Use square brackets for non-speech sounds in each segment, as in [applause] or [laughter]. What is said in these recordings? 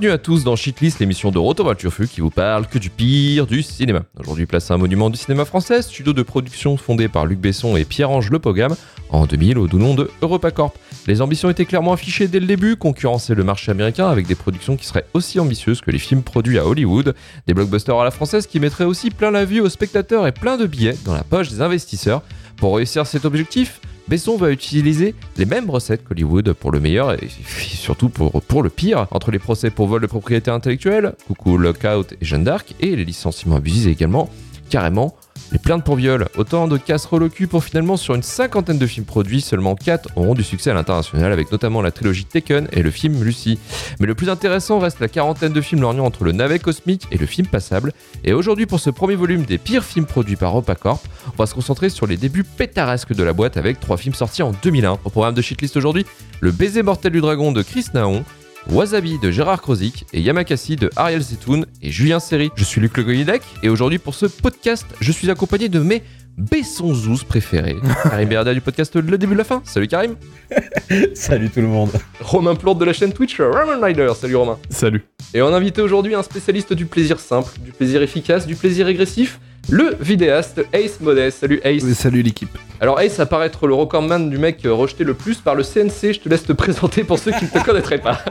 Bienvenue à tous dans Shitlist, l'émission de Rotoval Turfu qui vous parle que du pire du cinéma. Aujourd'hui, place à un monument du cinéma français, studio de production fondé par Luc Besson et Pierre-Ange Lepogam en 2000 au doux nom de EuropaCorp. Les ambitions étaient clairement affichées dès le début, concurrencer le marché américain avec des productions qui seraient aussi ambitieuses que les films produits à Hollywood, des blockbusters à la française qui mettraient aussi plein la vue aux spectateurs et plein de billets dans la poche des investisseurs. Pour réussir cet objectif, Besson va utiliser les mêmes recettes qu'Hollywood pour le meilleur et [laughs] surtout pour, le pire, entre les procès pour vol de propriété intellectuelle, Coucou Lockout et Jeanne d'Arc, et les licenciements abusifs également, carrément les plaintes pour viol, autant de casseroles au pour finalement sur une cinquantaine de films produits, seulement 4 auront du succès à l'international avec notamment la trilogie Taken et le film Lucy. Mais le plus intéressant reste la quarantaine de films lorgnant entre le navet cosmique et le film passable. Et aujourd'hui pour ce premier volume des pires films produits par Opacorp, on va se concentrer sur les débuts pétaresques de la boîte avec trois films sortis en 2001. Au programme de Shitlist aujourd'hui, Le baiser mortel du dragon de Chris Naon, Wasabi de Gérard Krozik et Yamakasi de Ariel Zetoun et Julien Serry. Je suis Luc Le Goyidec et aujourd'hui pour ce podcast, je suis accompagné de mes Bessonzous préférés. [laughs] Karim Berda du podcast Le Début de la Fin. Salut Karim. [laughs] Salut tout le monde. Romain Plante de la chaîne Twitch Roman Rider. Salut Romain. Salut. Et on a invité aujourd'hui un spécialiste du plaisir simple, du plaisir efficace, du plaisir régressif, le vidéaste Ace Modest. Salut Ace. Oui, salut l'équipe. Alors Ace apparaît être le recordman du mec rejeté le plus par le CNC. Je te laisse te [laughs] présenter pour ceux qui ne te connaîtraient pas. [laughs]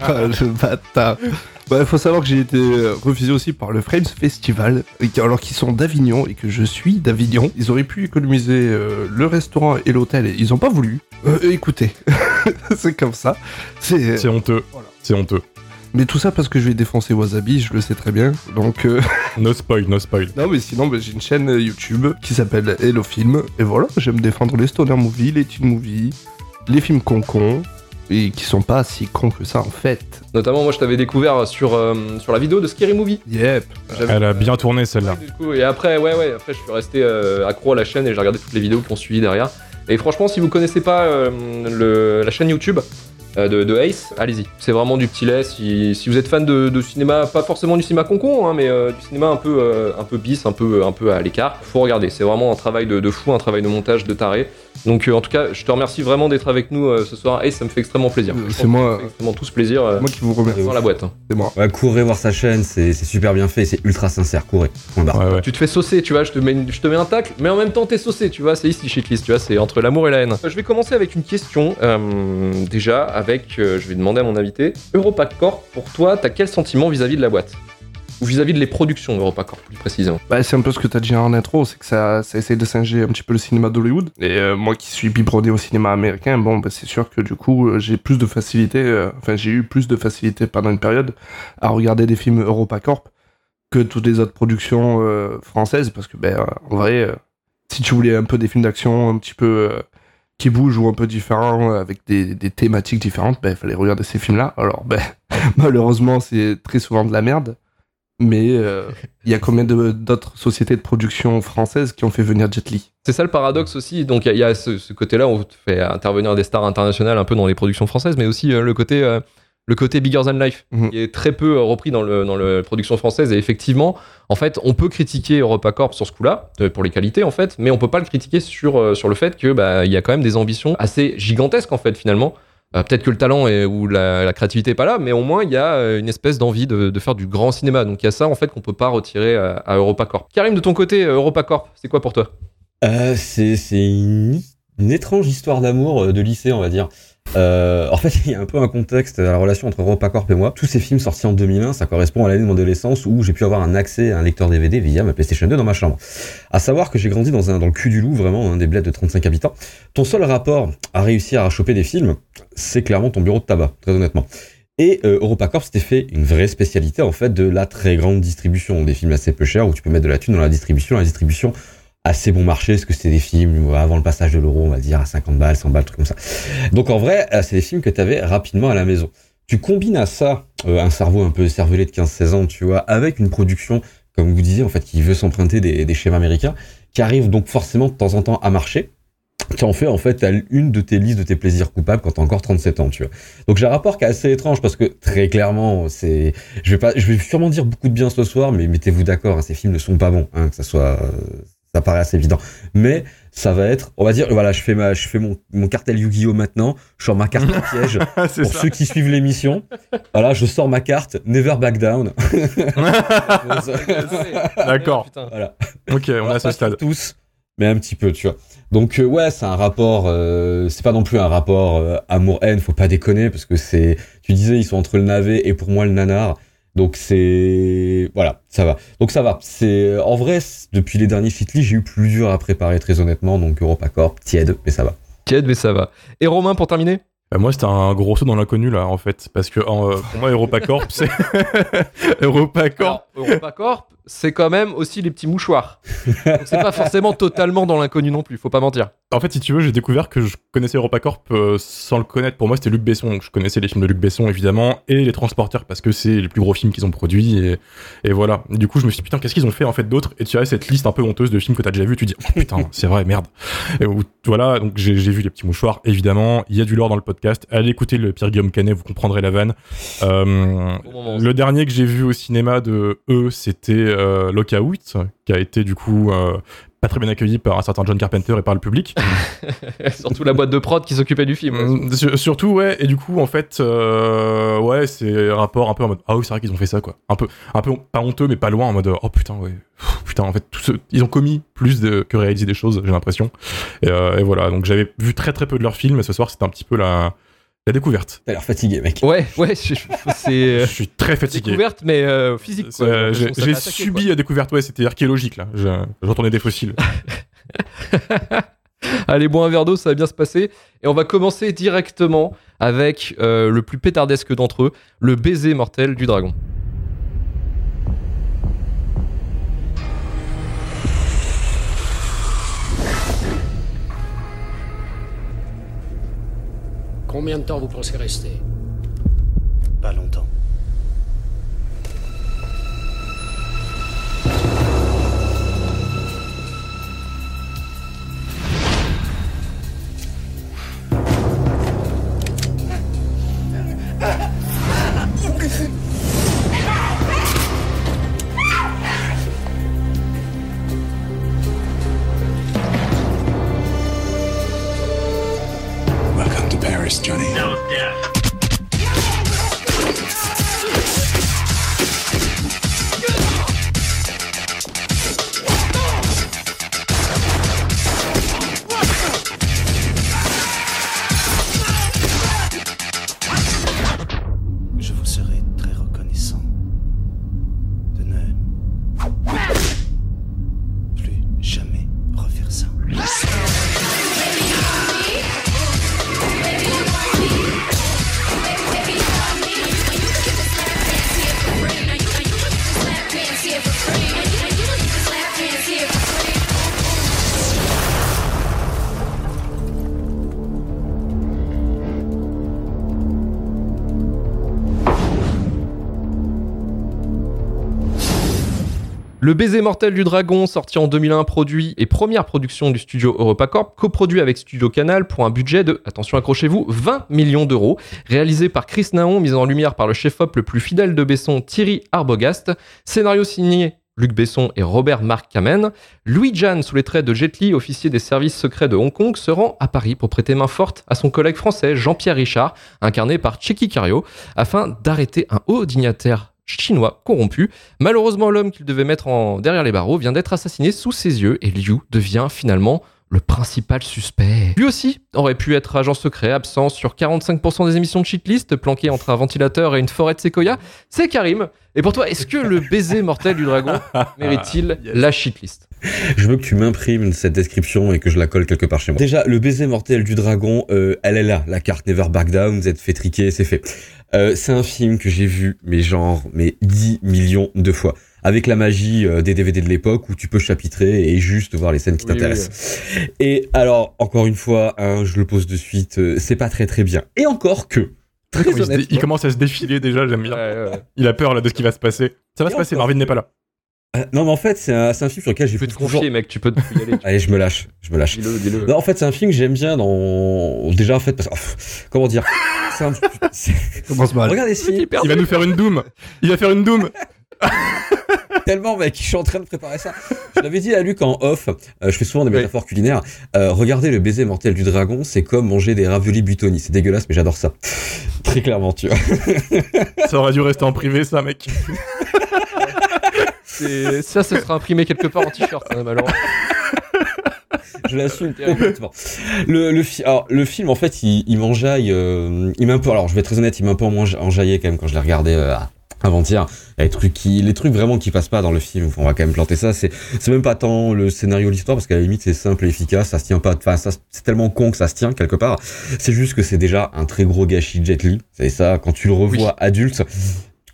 Ah, le bâtard. Bah, il faut savoir que j'ai été euh, refusé aussi par le Frames Festival, alors qu'ils sont d'Avignon et que je suis d'Avignon. Ils auraient pu économiser euh, le restaurant et l'hôtel, et ils ont pas voulu. Euh, écoutez, [laughs] c'est comme ça. C'est. C'est honteux. Voilà. C'est honteux. Mais tout ça parce que je vais défoncer Wasabi, je le sais très bien. Donc. euh, [laughs] No spoil, no spoil. Non, mais sinon, bah, j'ai une chaîne euh, YouTube qui s'appelle Hello Film. Et voilà, j'aime défendre les stoner movies, les teen movies, les films con-con. Et qui sont pas si cons que ça en fait. Notamment, moi je t'avais découvert sur, euh, sur la vidéo de Scary Movie. Yep. Elle a bien tourné celle-là. Et après, ouais, ouais, après, je suis resté euh, accro à la chaîne et j'ai regardé toutes les vidéos qui ont suivi derrière. Et franchement, si vous connaissez pas euh, le- la chaîne YouTube euh, de, de Ace, allez-y. C'est vraiment du petit lait. Si, vous êtes fan de, de cinéma, pas forcément du cinéma concon, hein, mais euh, du cinéma un peu, euh, un peu bis, un peu, un peu à l'écart, faut regarder. C'est vraiment un travail de, de fou, un travail de montage de taré. Donc, euh, en tout cas, je te remercie vraiment d'être avec nous euh, ce soir. Ace, ça me fait extrêmement plaisir. Euh, c'est moi. fait extrêmement plaisir euh, Moi qui vous remercie. dans la boîte. hein. C'est moi. Ouais, courez voir sa chaîne, c'est super bien fait, c'est ultra sincère, courez. Ouais, ouais. Tu te fais saucer, tu vois, je te mets, je te mets un tacle, mais en même temps t'es saucé, tu vois, c'est ici shitlist, tu vois, c'est entre l'amour et la haine. Je vais commencer avec une question, euh, déjà, avec, euh, je vais demander à mon invité, EuropaCorp, pour toi, t'as quel sentiment vis-à-vis de la boîte? Ou vis-à-vis de les productions EuropaCorp, plus précisément Bah, c'est un peu ce que t'as dit en intro, c'est que ça, ça essaie de singer un petit peu le cinéma d'Hollywood. Et euh, moi qui suis biberonné au cinéma américain, bon, bah, c'est sûr que du coup, euh, j'ai plus de facilité, euh, enfin, j'ai eu plus de facilité pendant une période à regarder des films EuropaCorp que toutes les autres productions françaises, parce que, ben, en vrai, si tu voulais un peu des films d'action un petit peu qui bougent ou un peu différents, avec des, des thématiques différentes, ben, il fallait regarder ces films-là. Alors, ben, [laughs] malheureusement, c'est très souvent de la merde. Mais euh, il y a combien d'autres sociétés de production françaises qui ont fait venir Jet Li? C'est ça le paradoxe aussi, donc il y a- il y, a ce, ce côté-là, on fait intervenir des stars internationales un peu dans les productions françaises, mais aussi euh, le côté... euh, le côté bigger than life, Mhm. qui est très peu repris dans, le, dans la production française. Et effectivement, en fait, on peut critiquer EuropaCorp sur ce coup-là, pour les qualités en fait, mais on peut pas le critiquer sur, sur le fait que bah, il y a quand même des ambitions assez gigantesques en fait finalement. Euh, Peut-être que le talent ou la, créativité est pas là, mais au moins il y a euh, une espèce d'envie de, faire du grand cinéma. Donc il y a ça en fait qu'on peut pas retirer à, à EuropaCorp. Karim, de ton côté, euh, EuropaCorp, c'est quoi pour toi? C'est une, étrange histoire d'amour de lycée, on va dire. Euh, en fait, [laughs] il y a un peu un contexte à la relation entre EuropaCorp et moi. Tous ces films sortis en 2001, ça correspond à l'année de mon adolescence où j'ai pu avoir un accès à un lecteur DVD via ma PlayStation 2 dans ma chambre. À savoir que j'ai grandi dans, un, le cul du loup, vraiment, un des bleds de 35 habitants. Ton seul rapport à réussir à choper des films, c'est clairement ton bureau de tabac, très honnêtement. Et euh, EuropaCorp s'était fait une vraie spécialité en fait de la très grande distribution, des films assez peu chers où tu peux mettre de la thune dans la distribution, la distribution assez bon marché, parce que c'était des films avant le passage de l'euro, on va dire à 50 balles, 100 balles, truc comme ça. Donc en vrai, euh, c'est des films que tu avais rapidement à la maison. Tu combines à ça euh, un cerveau un peu cervelé de 15-16 ans, tu vois, avec une production, comme vous disiez, en fait, qui veut s'emprunter des, schémas américains, qui arrive donc forcément de temps en temps à marcher, qui en fait en fait une de tes listes de tes plaisirs coupables quand t'as encore 37 ans, tu vois. Donc j'ai un rapport qui est assez étrange parce que très clairement, c'est, je vais pas, je vais sûrement dire beaucoup de bien ce soir, mais mettez-vous d'accord, hein, ces films ne sont pas bons, hein, que ça soit, euh, ça paraît assez évident. Mais ça va être, on va dire, voilà, je fais ma, je fais mon, mon cartel Yu-Gi-Oh maintenant, je sors ma carte à [laughs] piège pour ça. ceux qui suivent l'émission. Voilà, je sors ma carte Never Back Down. [laughs] [laughs] D'accord. Putain. voilà. Ok, on est à ce Pas stade. tous, mais un petit peu, tu vois. Donc euh, ouais, c'est un rapport. euh, c'est pas non plus un rapport euh, amour-haine. Faut pas déconner parce que c'est. Tu disais ils sont entre le navet et pour moi le nanar. Donc c'est voilà, ça va. Donc ça va. C'est en vrai depuis les derniers Fitly, j'ai eu plus dur à préparer très honnêtement. Donc EuropaCorp tiède, mais ça va. Tiède, mais ça va. Et Romain, pour terminer? Bah, moi, c'était un gros saut dans l'inconnu, là, en fait. Parce que en, euh, pour moi, EuropaCorp, [laughs] c'est. EuropaCorp. Alors, EuropaCorp, c'est quand même aussi les petits mouchoirs. C'est pas forcément totalement dans l'inconnu non plus, faut pas mentir. En fait, si tu veux, j'ai découvert que je connaissais EuropaCorp euh, sans le connaître. Pour moi, c'était Luc Besson. Donc, je connaissais les films de Luc Besson, évidemment, et Les Transporteurs, parce que c'est les plus gros films qu'ils ont produits. Et, et voilà. Du coup, je me suis dit, putain, qu'est-ce qu'ils ont fait, en fait, d'autre? Et tu as cette liste un peu honteuse de films que t'as déjà vu. Tu dis, oh putain, [laughs] c'est vrai, merde. Et voilà, donc j'ai vu Les Petits Mouchoirs, évidemment. Il y a du lore dans le podcast. Allez écouter le Pierre-Guillaume Canet, vous comprendrez la vanne. Euh, le dernier que j'ai vu au cinéma de eux, c'était euh, Lockout, qui a été du coup euh, pas très bien accueilli par un certain John Carpenter et par le public. [laughs] Surtout la boîte de prod qui s'occupait du film. Mm, sur- surtout, ouais, et du coup, en fait, euh, ouais, c'est un rapport un peu en mode ah oui, c'est vrai qu'ils ont fait ça, quoi. Un peu, un peu pas honteux, mais pas loin, en mode oh putain, ouais, Pff, putain, en fait, tout ce- ils ont commis plus de, que réalisé des choses, j'ai l'impression. Et, euh, et voilà, donc j'avais vu très très peu de leurs films, et ce soir, c'était un petit peu la, la découverte. T'as l'air fatigué, mec. Ouais, ouais, je- je- c'est [laughs] Je euh, suis très fatigué. découverte, mais euh, physique. quoi. Euh, J'ai subi la découverte, ouais, c'était archéologique là. Je- J'entendais des fossiles. [laughs] Allez, bois un verre d'eau, ça va bien se passer. Et on va commencer directement avec euh, le plus pétardesque d'entre eux, le baiser mortel du dragon. Combien de temps vous pensez rester? Welcome to Paris, Johnny. Le baiser mortel du dragon, sorti en 2001, produit et première production du studio EuropaCorp, coproduit avec Studio Canal pour un budget de, attention accrochez-vous, 20 millions d'euros, réalisé par Chris Naon, mis en lumière par le chef-op le plus fidèle de Besson, Thierry Arbogast, scénario signé Luc Besson et Robert Marc Kamen. Louis Jan, sous les traits de Jet Li, officier des services secrets de Hong Kong, se rend à Paris pour prêter main forte à son collègue français Jean-Pierre Richard, incarné par Checky Cario, afin d'arrêter un haut dignitaire chinois corrompu. Malheureusement, l'homme qu'il devait mettre en derrière les barreaux vient d'être assassiné sous ses yeux et Liu devient finalement le principal suspect. Lui aussi aurait pu être agent secret, absent sur 45% des émissions de Cheatlist, planqué entre un ventilateur et une forêt de séquoia. C'est Karim. Et pour toi, est-ce que le baiser mortel du dragon [laughs] mérite-t-il Yes. la Cheatlist Je veux que tu m'imprimes cette description et que je la colle quelque part chez moi. Déjà, le baiser mortel du dragon, euh, elle est là. La carte Never Back Down, vous êtes fait triquer, c'est fait. Euh, c'est un film que j'ai vu, mais genre, mais 10 millions de fois. Avec la magie euh, des DVD de l'époque où tu peux chapitrer et juste voir les scènes qui Oui, t'intéressent. Et alors, encore une fois, hein, je le pose de suite, euh, c'est pas très très bien. Et encore que, très il, honnêtement, il commence à se défiler déjà, j'aime bien. Il a peur là de ce qui va se passer. Ça va Et se passer. Marvin n'est pas là. Euh, non mais en fait, c'est un, c'est un film sur lequel j'ai Tu peux te toujours... confier, mec, tu peux te y aller. Allez, je me lâche, je me lâche. Dis-le, dis-le. Non, en fait, c'est un film que j'aime bien dans. Déjà, en fait, parce que. oh, comment dire? C'est un. [laughs] Commence mal. Regardez ce film. Hyper Il va nous faire une doom. Il va faire une doom. [laughs] Tellement, mec, je suis en train de préparer ça. Je l'avais dit à Luc en off, euh, je fais souvent des Oui. métaphores culinaires. Euh, regardez le baiser mortel du dragon, c'est comme manger des raviolis buitoni. C'est dégueulasse, mais j'adore ça. Très clairement, tu vois. Ça aurait dû rester en privé, ça, mec. [laughs] Ça, ça sera imprimé quelque part en t-shirt, hein, malheureusement. Je l'assume complètement. Le, le, fi- alors, le film, en fait, il, il m'enjaille. euh, il m'a un peu. Alors, je vais être très honnête, il m'a un peu enja- enjaillé quand même quand je l'ai regardé euh, avant-hier. Les trucs, qui, les trucs vraiment qui passent pas dans le film, on va quand même planter ça. C'est, même pas tant le scénario, l'histoire, parce qu'à la limite, c'est simple et efficace. Ça se tient pas. Enfin, c'est tellement con que ça se tient quelque part. C'est juste que c'est déjà un très gros gâchis de Jet Li. C'est ça. Quand tu le revois adulte.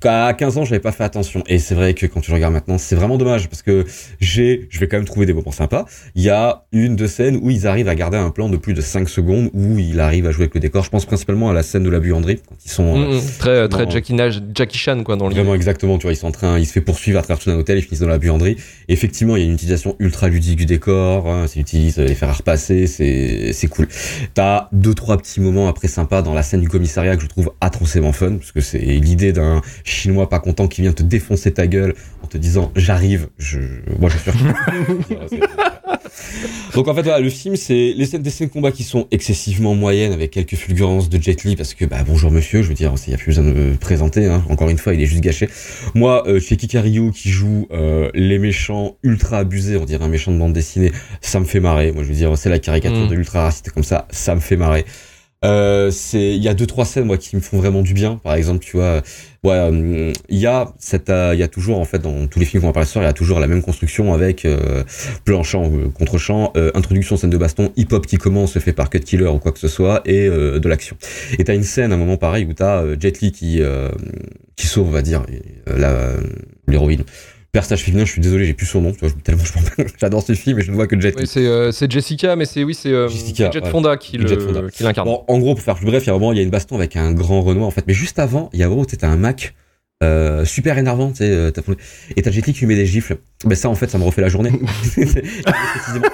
À 15 ans, j'avais pas fait attention. Et c'est vrai que quand tu le regardes maintenant, c'est vraiment dommage parce que j'ai, je vais quand même trouver des moments sympas. Il y a une de scènes où ils arrivent à garder un plan de plus de 5 secondes où il arrive à jouer avec le décor. Je pense principalement à la scène de la buanderie quand ils sont euh, Mm, mm. Très, très non. Jackie, Jackie Chan, quoi, dans l'idée. Vraiment exactement, tu vois, ils sont en train, ils se fait poursuivre à travers tout un hôtel, ils finissent dans la buanderie. Et effectivement, il y a une utilisation ultra ludique du décor, hein, c'est utilise les fer à repasser, c'est c'est cool. T'as deux trois petits moments après sympas dans la scène du commissariat que je trouve atrocement fun, parce que c'est l'idée d'un chinois pas content qui vient te défoncer ta gueule en te disant j'arrive, je, moi je suis. [laughs] Donc en fait voilà, le film c'est les scènes des scènes de combat qui sont excessivement moyennes avec quelques fulgurances de Jet Li parce que bah bonjour monsieur, je veux dire, il y a plus besoin de me présenter hein. encore une fois, il est juste gâché. Moi euh, chez Kikariyo qui joue euh, les méchants ultra abusés, on dirait un méchant de bande dessinée, ça me fait marrer. Moi je veux dire, c'est la caricature Mm. de l'ultra raciste comme ça, ça me fait marrer. Euh, c'est il y a deux trois scènes moi qui me font vraiment du bien. Par exemple tu vois ouais euh, il y a euh, il y a toujours en fait dans tous les films qu'on va parler ce il y a toujours la même construction avec euh, plan contre introduction scène de baston hip hop qui commence fait par cut killer ou quoi que ce soit et de l'action. Et t'as une scène à un moment pareil où t'as Jet Li qui qui sauve on va dire la l'héroïne personnage féminin je suis désolé j'ai plus son nom tu vois, tellement j'adore ce film et je ne vois que Jet Oui, c'est euh, Jessica, mais c'est oui, c'est euh, Jet ouais. Fonda qui Jet le- Fonda. qui l'incarne. Bon, en gros, pour faire plus bref, il y a un moment, il y a une baston avec un grand Renoir, en fait. Mais juste avant, il y a un t'as Mac euh, super énervant, tu sais, euh, et t'as Jet Li qui lui met des gifles. Ben ça, en fait, ça me refait la journée. Précisément.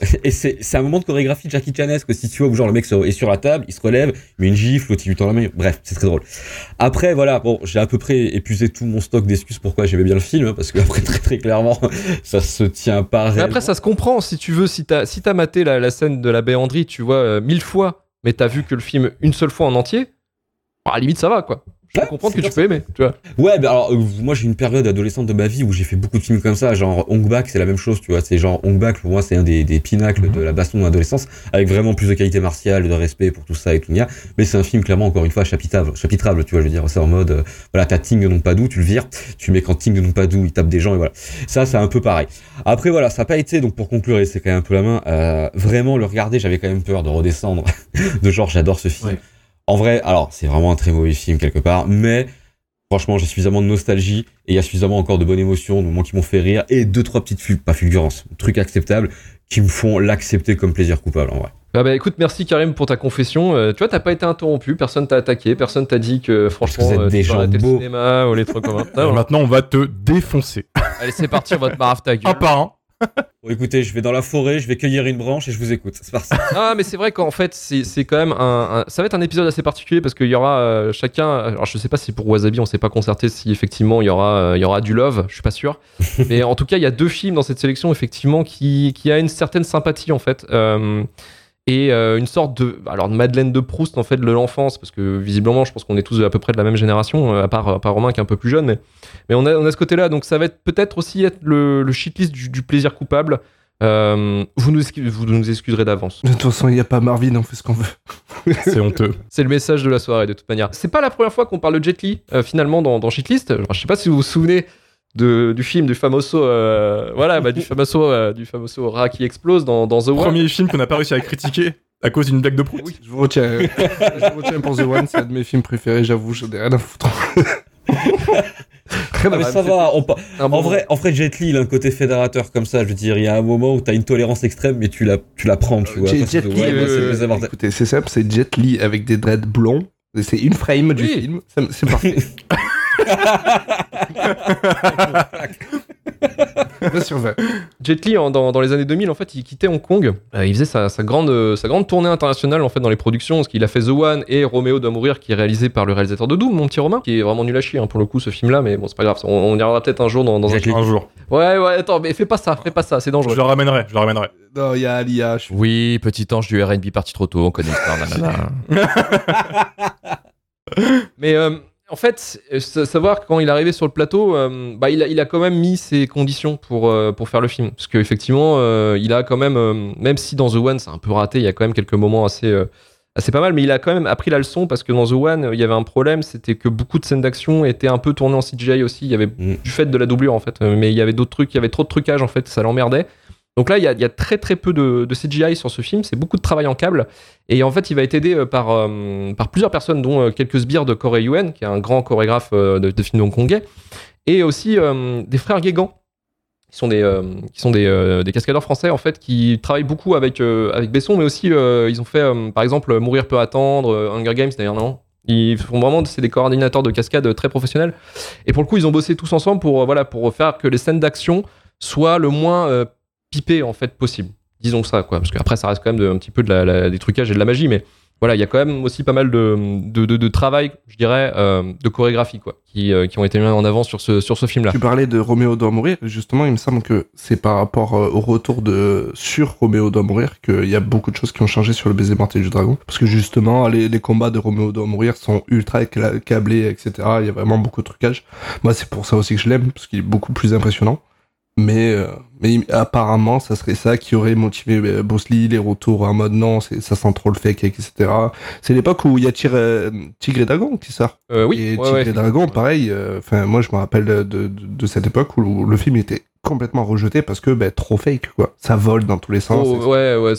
[laughs] Et c'est un moment de chorégraphie de Jackie Chanesque aussi, tu vois, où genre le mec est sur la table, il se relève, il met une gifle, l'autre il lui tend la main. Bref, c'est très drôle. Après, voilà, bon, j'ai à peu près épuisé tout mon stock d'excuses pourquoi j'aimais bien le film, hein, parce que après, [laughs] très très clairement, ça se tient pas réellement. après, ça se comprend si tu veux. Si t'as si t'as maté la, la scène de la béanderie, tu vois, euh, mille fois, mais t'as vu que le film une seule fois en entier, à la limite, ça va, quoi. Je peux comprendre que tu peux aimer, tu vois. Ouais, bah alors euh, moi j'ai une période adolescente de ma vie où j'ai fait beaucoup de films comme ça, genre Hong Bak c'est la même chose, tu vois, c'est genre Hong Bak pour moi c'est un des, des pinacles de la baston de l'adolescence, avec vraiment plus de qualité martiale, de respect pour tout ça et tout nia, mais c'est un film clairement encore une fois chapitrable, chapitrable tu vois, je veux dire, c'est en mode, euh, voilà, t'as Ting de Nonpadou, tu le vires, tu mets quand Ting de Nonpadou il tape des gens et voilà, ça c'est un peu pareil. Après voilà, ça n'a pas été, donc pour conclure, et c'est quand même un peu la main, euh, vraiment le regarder, j'avais quand même peur de redescendre, [laughs] de genre j'adore ce film. Ouais. En vrai, alors c'est vraiment un très mauvais film quelque part, mais Franchement, j'ai suffisamment de nostalgie et il y a suffisamment encore de bonnes émotions, de moments qui m'ont fait rire et deux trois petites ful pas fulgurances, trucs acceptables qui me font l'accepter comme plaisir coupable en vrai. Ah bah écoute, merci Karim pour ta confession. Euh, tu vois, t'as pas été interrompu, personne t'a attaqué, personne t'a dit que franchement, vous êtes euh, des tu peux gens le cinéma ou les trucs comme ça. Maintenant, on va te défoncer. Allez, c'est parti, votre marave ta gueule. Un par un. Bon, écoutez, je vais dans la forêt, je vais cueillir une branche et je vous écoute. C'est parti. [laughs] Ah, mais c'est vrai qu'en fait, c'est quand même un, un- Ça va être un épisode assez particulier parce qu'il y aura euh, chacun. Alors, je sais pas si pour Wasabi, on s'est pas concerté si effectivement il y aura, euh, il y aura du love, je suis pas sûr. [laughs] mais en tout cas, il y a deux films dans cette sélection, effectivement, qui, qui a une certaine sympathie, en fait. Euh, et euh, une sorte de. Alors, de Madeleine de Proust, en fait, de l'enfance, parce que visiblement, je pense qu'on est tous à peu près de la même génération, euh, à part, à part Romain qui est un peu plus jeune, mais, mais on, a, on a ce côté-là. Donc, ça va être peut-être aussi être le, le shitlist du, du plaisir coupable. Euh, vous, nous, vous nous excuserez d'avance. De toute façon, il n'y a pas Marvin, on fait ce qu'on veut. [laughs] C'est honteux. C'est le message de la soirée, de toute manière. C'est pas la première fois qu'on parle de Jet Li, euh, finalement, dans, dans Shitlist. Alors, je sais pas si vous vous souvenez de, du film du famoso, euh, voilà, bah, du famoso, euh, du famoso rat qui explose dans, dans The One. Premier film qu'on n'a pas réussi à critiquer à cause d'une blague de prout. Je vous retiens. euh, [laughs] je vous retiens pour The One, c'est un de mes films préférés, j'avoue, j'en ai rien à foutre. Rien à Ah, mais foutre. ça va. on pa- Un En bon- vrai, en vrai, Jet Li, il a un côté fédérateur comme ça. Je veux dire, il y a un moment où t'as une tolérance extrême, mais tu la, tu la prends, tu vois. Jet- Li, ouais, euh. Écoutez, c'est simple, c'est Jet Li avec des dreads blonds. C'est une frame du Oui. film, c'est parfait. [laughs] 20 sur 20. Jet Li, en- dans, dans les années 2000, en fait, il quittait Hong Kong. Euh, il faisait sa, sa grande, euh, sa grande tournée internationale en fait dans les productions, parce qu'il a fait The One et Roméo doit mourir, qui est réalisé par le réalisateur de Doom, mon petit Romain, qui est vraiment nul à chier hein, pour le coup ce film-là, mais bon c'est pas grave, on, on y reviendra peut-être un jour dans, dans un. Jet. Un jour. Ouais ouais, attends, mais fais pas ça, fais pas ça, c'est Je dangereux. le ramènerai, je le ramènerai. Non, il y a je suis- Oui, petit ange du R&B parti trop tôt, on connaît l'histoire. nanana. [laughs] Mais euh, en fait, euh, sa- savoir que quand il est arrivé sur le plateau, euh, bah, il, a, il a quand même mis ses conditions pour, euh, pour faire le film. Parce qu'effectivement, euh, il a quand même, même si dans The One c'est un peu raté, il y a quand même quelques moments assez, assez pas mal, mais il a quand même appris la leçon parce que dans The One, il y avait un problème, c'était que beaucoup de scènes d'action étaient un peu tournées en CGI aussi. Il y avait Mm. du fait de la doublure en fait, mais il y avait d'autres trucs, il y avait trop de trucage en fait, ça l'emmerdait. Donc là, il y, a, très très peu de, CGI sur ce film, c'est beaucoup de travail en câble. Et en fait, il va être aidé euh, par, euh, par plusieurs personnes, dont euh, quelques sbires de Corey Yuen, qui est un grand chorégraphe de, de films hongkongais, et aussi des frères Guégan, qui sont des, qui sont des, cascadeurs français, en fait, qui travaillent beaucoup avec, avec Besson, mais aussi, ils ont fait, par exemple, Mourir peut attendre, Hunger Games, d'ailleurs, non ils font vraiment, c'est des coordinateurs de cascade très professionnels. Et pour le coup, ils ont bossé tous ensemble pour, voilà, pour faire que les scènes d'action soient le moins pipées, en fait, possible disons ça quoi parce qu'après ça reste quand même de- un petit peu de la, des trucages et de la magie mais voilà il y a quand même aussi pas mal de, de, de- de travail je dirais euh, de chorégraphie quoi qui, euh, qui ont été mis en avant sur ce, sur ce film là Tu parlais de Roméo doit mourir. Justement, il me semble que c'est par rapport euh, au retour de sur Roméo doit mourir qu'il y a beaucoup de choses qui ont changé sur le baiser mortel du dragon. Parce que justement, les, les combats de Roméo doit mourir sont ultra câblés, etc. Il y a vraiment beaucoup de trucage. Moi, c'est pour ça aussi que je l'aime, parce qu'il est beaucoup plus impressionnant. Mais, euh, mais apparemment, ça serait ça qui aurait motivé euh, Bruce Lee, les retours en mode non, ça sent trop le fake, etc. C'est l'époque où il y a Tigre, euh, Tigre et Dragon qui sort. Euh, oui Et ouais, Tigre ouais. et Dragon, pareil. euh, moi, je me rappelle de, de, de cette époque où le film était complètement rejeté parce que ben, trop fake, quoi. Ça vole dans tous les sens. Oh, ouais, ouais,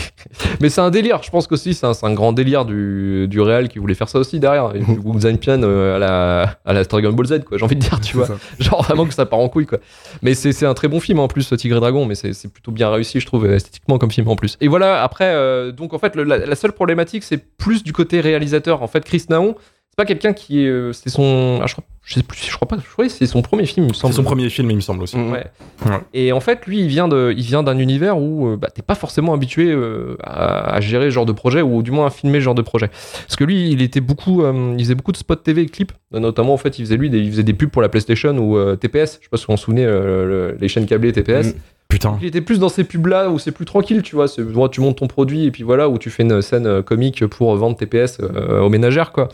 [laughs] mais c'est un délire. Je pense qu'aussi c'est un, grand délire du, du réel qui voulait faire ça aussi derrière. Coup, Zanpian euh, à la à la Dragon Ball Z, quoi. J'ai envie de dire, tu vois. ça. Genre vraiment que ça part en couille, quoi. Mais c'est un très bon film en plus, Tigre et Dragon. Mais c'est plutôt bien réussi, je trouve, esthétiquement comme film en plus. Et voilà. Après, euh, donc en fait, la, la seule problématique, c'est plus du côté réalisateur. En fait, Chris Naon, c'est pas quelqu'un qui est, euh, c'est son, ah, je, crois, je sais plus, je crois pas, je crois c'est son premier film, il me semble. C'est son premier film, il me semble aussi. Ouais. Ouais. Et en fait, lui, il vient de, il vient d'un univers où euh, bah, t'es pas forcément habitué euh, à, à gérer ce genre de projet ou du moins à filmer ce genre de projet. Parce que lui, il était beaucoup, euh, il faisait beaucoup de spots TV et clips. Notamment, en fait, il faisait lui, des, il faisait des pubs pour la PlayStation ou euh, TPS. Je sais pas si vous vous en souvenez, euh, le- les chaînes câblées TPS. Mm. Putain. Il était plus dans ces pubs-là où c'est plus tranquille, tu vois. Tu montes ton produit et puis voilà, où tu fais une scène euh, comique pour vendre TPS euh, aux ménagères, quoi.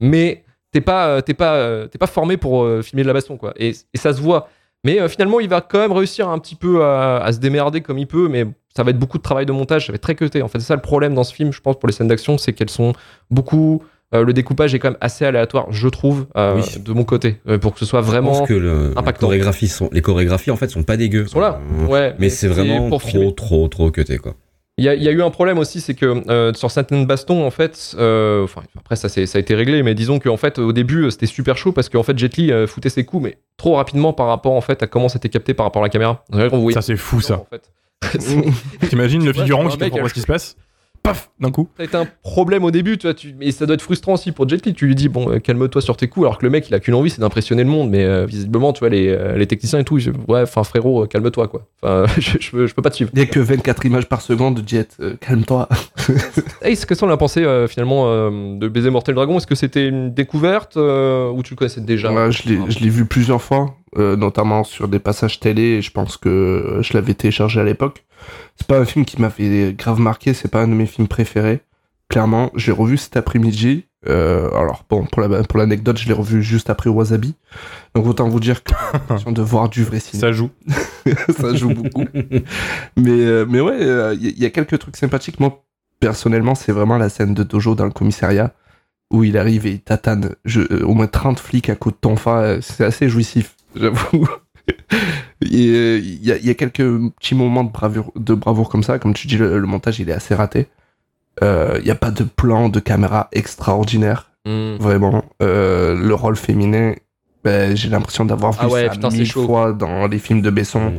Mais t'es pas, euh, t'es pas, t'es pas formé pour filmer de la baston, quoi. Et, ça se voit. Mais finalement, il va quand même réussir un petit peu à, à se démerder comme il peut, mais ça va être beaucoup de travail de montage, ça va être très cuté. En fait, c'est ça le problème dans ce film, je pense, pour les scènes d'action, c'est qu'elles sont beaucoup. Euh, le découpage est quand même assez aléatoire, je trouve, euh, Oui. de mon côté, euh, pour que ce soit Je vraiment. pense que le, impactant. chorégraphies sont, les chorégraphies en fait sont pas dégueu. Sont là. Euh, Ouais, mais c'est vraiment pour trop, filmer. trop, trop cuté quoi. Il y, a- il y a eu un problème aussi, c'est que euh, sur certaines bastons, en fait, euh, enfin après ça, ça a été réglé, mais disons qu'en fait au début c'était super chaud parce qu'en fait Jet Li euh, foutait ses coups, mais trop rapidement par rapport en fait à comment c'était capté par rapport à la caméra. Ça, c'est fou, ça. en fait. [laughs] C'est- T'imagines le figurant qui comprend pas ce qui se passe Paf D'un coup. ça a été un problème au début, tu vois, tu... mais ça doit être frustrant aussi pour Jet Li. Tu lui dis bon, euh, calme-toi sur tes coups, alors que le mec il a qu'une envie, c'est d'impressionner le monde, mais euh, visiblement, tu vois, les, euh, les techniciens et tout, ils- ouais, enfin frérot, calme-toi quoi. Enfin, [laughs] je, je, peux, je peux pas te suivre. Il y a que 24 images par seconde, Jet. euh, Calme-toi. [laughs] Hey, qu'est-ce qu'on a pensé euh, finalement euh, de Baiser Mortel Dragon? Est-ce que c'était une découverte euh, ou tu le connaissais déjà? Ouais, je je l'ai vu plusieurs fois, euh, notamment sur des passages télé, je pense que euh, je l'avais téléchargé à l'époque. C'est pas un film qui m'avait grave marqué, c'est pas un de mes films préférés. Clairement, je l'ai revu cet après-midi. Euh, alors bon, pour la- pour l'anecdote, je l'ai revu juste après Wasabi. Donc autant vous dire que j'ai [laughs] de voir du vrai cinéma. Ça joue. [laughs] ça joue beaucoup. mais, mais ouais, il y, a quelques trucs sympathiques. Moi, personnellement, c'est vraiment la scène de Dojo dans le commissariat où il arrive et il tatane je- au moins 30 flics à coup de tonfa. C'est assez jouissif, j'avoue. [laughs] Et euh, il y, a, il y a quelques petits moments de bravoure, de bravoure comme ça. Comme tu dis, le, le montage, il est assez raté. Euh, Il n'y a pas de plan de caméra extraordinaire, Hmm. vraiment. Euh, le rôle féminin, ben, j'ai l'impression d'avoir vu Ah ouais, ça putain, mille fois dans les films de Besson.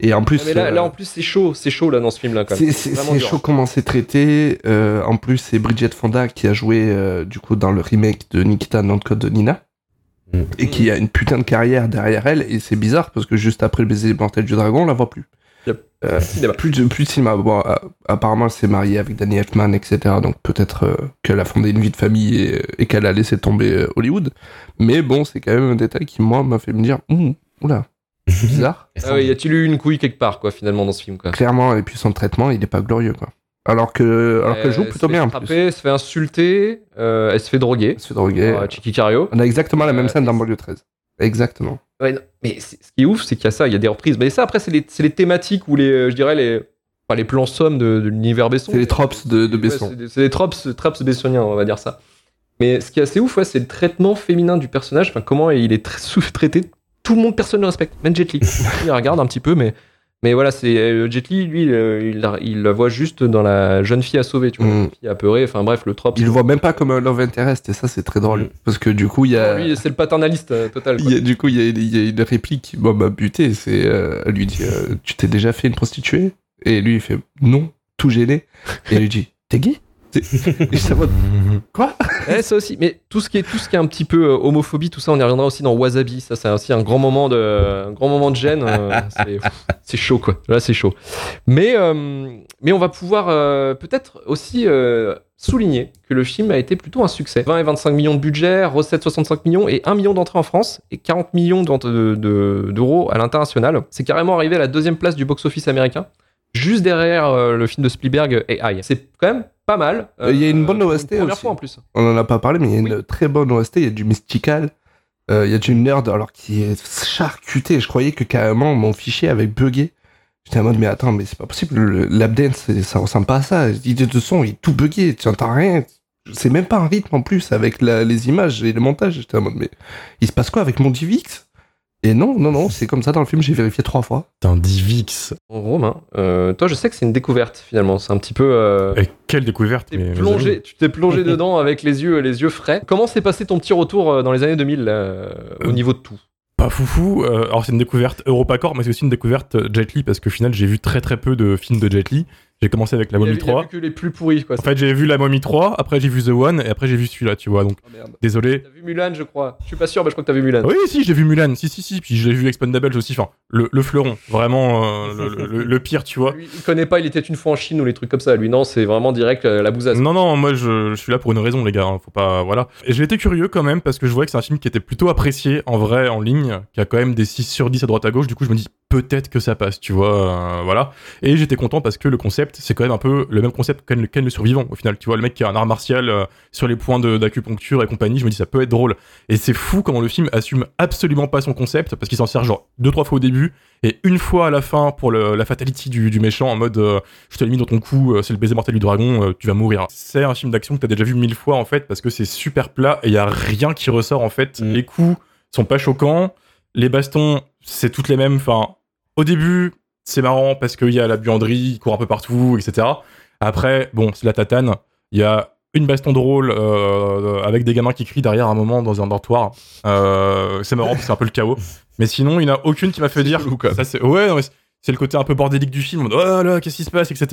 Et en plus, Ah, mais là, euh, là, en plus c'est chaud, c'est chaud là dans ce film là c'est chaud comment c'est traité. Euh, en plus, c'est Bridget Fonda qui a joué euh, du coup dans le remake de Nikita dans le code de Nina. Et qui a une putain de carrière derrière elle. Et c'est bizarre parce que juste après le baiser mortel du dragon, on la voit plus. Yep. Euh, plus, de, plus de cinéma. Bon, euh, apparemment, elle s'est mariée avec Danny Elfman, etc. Donc peut-être euh, qu'elle a fondé une vie de famille et, et qu'elle a laissé tomber euh, Hollywood. Mais bon, c'est quand même un détail qui, moi, m'a fait me dire, Ouh, oula, [laughs] bizarre. Ah ouais, y a-t-il eu une couille quelque part, quoi, finalement, dans ce film, quoi? Clairement, et puis son traitement, il est pas glorieux, quoi. Alors que, alors qu'elle joue Euh, plutôt se bien, fait en plus. frapper, Elle se fait insulter, euh, elle se fait droguer. Elle se fait droguer. Chicky Cario. On a exactement la même Euh, scène dans Banlieue 13. Exactement. Ouais, non, mais ce qui est ouf, c'est qu'il y a ça, il y a des reprises. Mais ça, après, c'est les, les thématiques ou les, je dirais, les, enfin, les plans sommes de, de l'univers Besson. C'est les tropes de, de Ouais, Besson. c'est des- c'est des tropes, tropes bessoniens, on va dire ça. Mais ce qui est assez ouf, ouais, c'est le traitement féminin du personnage. Enfin, comment il est tra- sous-traité. Tout le monde, personne ne le respecte. Même Jet Li. [laughs] il regarde un petit peu, mais, mais voilà, c'est euh, Jet Li, lui, euh, il, la- il la voit juste dans la jeune fille à sauver, tu vois, Mm. fille apeurée. Enfin bref, le trope. Il le voit même pas comme un love interest, et ça, c'est très drôle. Mm. Parce que du coup, il y a. Lui, c'est le paternaliste euh, total. quoi. Il y a- du coup, il y, a, il y a une réplique qui moi, m'a buté. C'est euh, elle lui dit euh, Tu t'es déjà fait une prostituée? Et lui, il fait Non, tout gêné. Et elle lui dit T'es gay? [laughs] ça va, Quoi Ouais, ça aussi. Mais tout ce qui est tout ce qui est un petit peu euh, homophobie, tout ça, on y reviendra aussi dans Wasabi. Ça, c'est aussi un grand moment de, un grand moment de gêne. euh, [laughs] c'est, chaud, quoi. Là, c'est chaud. Mais, euh, mais on va pouvoir peut-être aussi souligner que le film a été plutôt un succès. 20 et 25 millions de budget, recettes 65 millions et 1 million d'entrées en France et 40 millions d'ent- de- de- d'euros à l'international. C'est carrément arrivé à la deuxième place du box-office américain. Juste derrière euh, le film de Spielberg et AI. C'est quand même pas mal. Il y a une bonne pour OST Première aussi. fois en plus. On en a pas parlé, mais il y a une Oui. très bonne OST. Il y a du mystical. euh, Il y a du nerd, alors qui est charcuté. Je croyais que carrément mon fichier avait bugué. J'étais en mode, mais attends, mais c'est pas possible. le- L'Abdance, ça ressemble pas à ça. L'idée de son, il est tout bugué. Tu entends rien. C'est même pas un rythme en plus avec la- les images et le montage. J'étais en mode, mais il se passe quoi avec mon DivX Et non, non, non, c'est comme ça dans le film. J'ai vérifié trois fois. Putain, Divix. Romain, euh, toi je sais que c'est une découverte finalement, c'est un petit peu... euh, Et quelle découverte. t'es mais- plongé, tu t'es plongé [laughs] dedans avec les yeux, les yeux frais. Comment s'est passé ton petit retour euh, dans les années 2000 là, euh, au niveau de tout? Pas foufou. euh, alors c'est une découverte EuropaCorp, mais c'est aussi une découverte Jet Li parce qu'au final j'ai vu très très peu de films de Jet Li. J'ai commencé avec La Il a Momie vu- il a 3. vu que les plus pourris quoi. En fait j'ai vu La Momie 3, après j'ai vu The One et après j'ai vu celui-là, tu vois. Donc Oh, merde. désolé. T'as vu Mulan je crois. Je suis pas sûr mais je crois que t'as vu Mulan. Oui, si, j'ai vu Mulan. Si, si, si. Puis j'ai vu Expendables aussi. Enfin, le, le fleuron. Vraiment euh, [laughs] le, le- le pire, tu vois. Lui, il connaît pas, il était une fois en Chine ou les trucs comme ça. Lui non, c'est vraiment direct euh, la bousasse. Non, non, moi je, je suis là pour une raison, les gars. hein, Faut pas. Voilà. Et j'ai été curieux quand même parce que je voyais que c'est un film qui était plutôt apprécié en vrai, en ligne, qui a quand même des 6 sur 10 à droite à gauche. Du coup, je me dis peut-être que ça passe, tu vois. euh, voilà. Et j'étais content parce que le concept, c'est quand même un peu le même concept le, Ken le survivant. Au final, tu vois, le mec qui a un art martial euh, sur les points de- d'acupuncture et compagnie, je me dis ça peut être drôle. Et c'est fou comment le film assume absolument pas son concept parce qu'il s'en sert genre deux trois fois au début et une fois à la fin pour le- la fatality du, du méchant en mode euh, je te l'ai mis dans ton cou, euh, c'est le baiser mortel du dragon, tu vas mourir. C'est un film d'action que t'as déjà vu mille fois en fait parce que c'est super plat et il y a rien qui ressort en fait. Mm. Les coups sont pas choquants, les bastons c'est toutes les mêmes. Enfin, au début c'est marrant parce qu'il y a la buanderie, il court un peu partout, etc. Après bon c'est la tatane, il y a une baston drôle euh, avec des gamins qui crient derrière un moment dans un dortoir. Euh, c'est marrant parce que c'est un peu le chaos. Mais sinon, il n'y en a aucune qui m'a fait dire. Ça, c'est ouais, c'est- c'est le côté un peu bordélique du film. Oh là, qu'est-ce qui se passe, etc.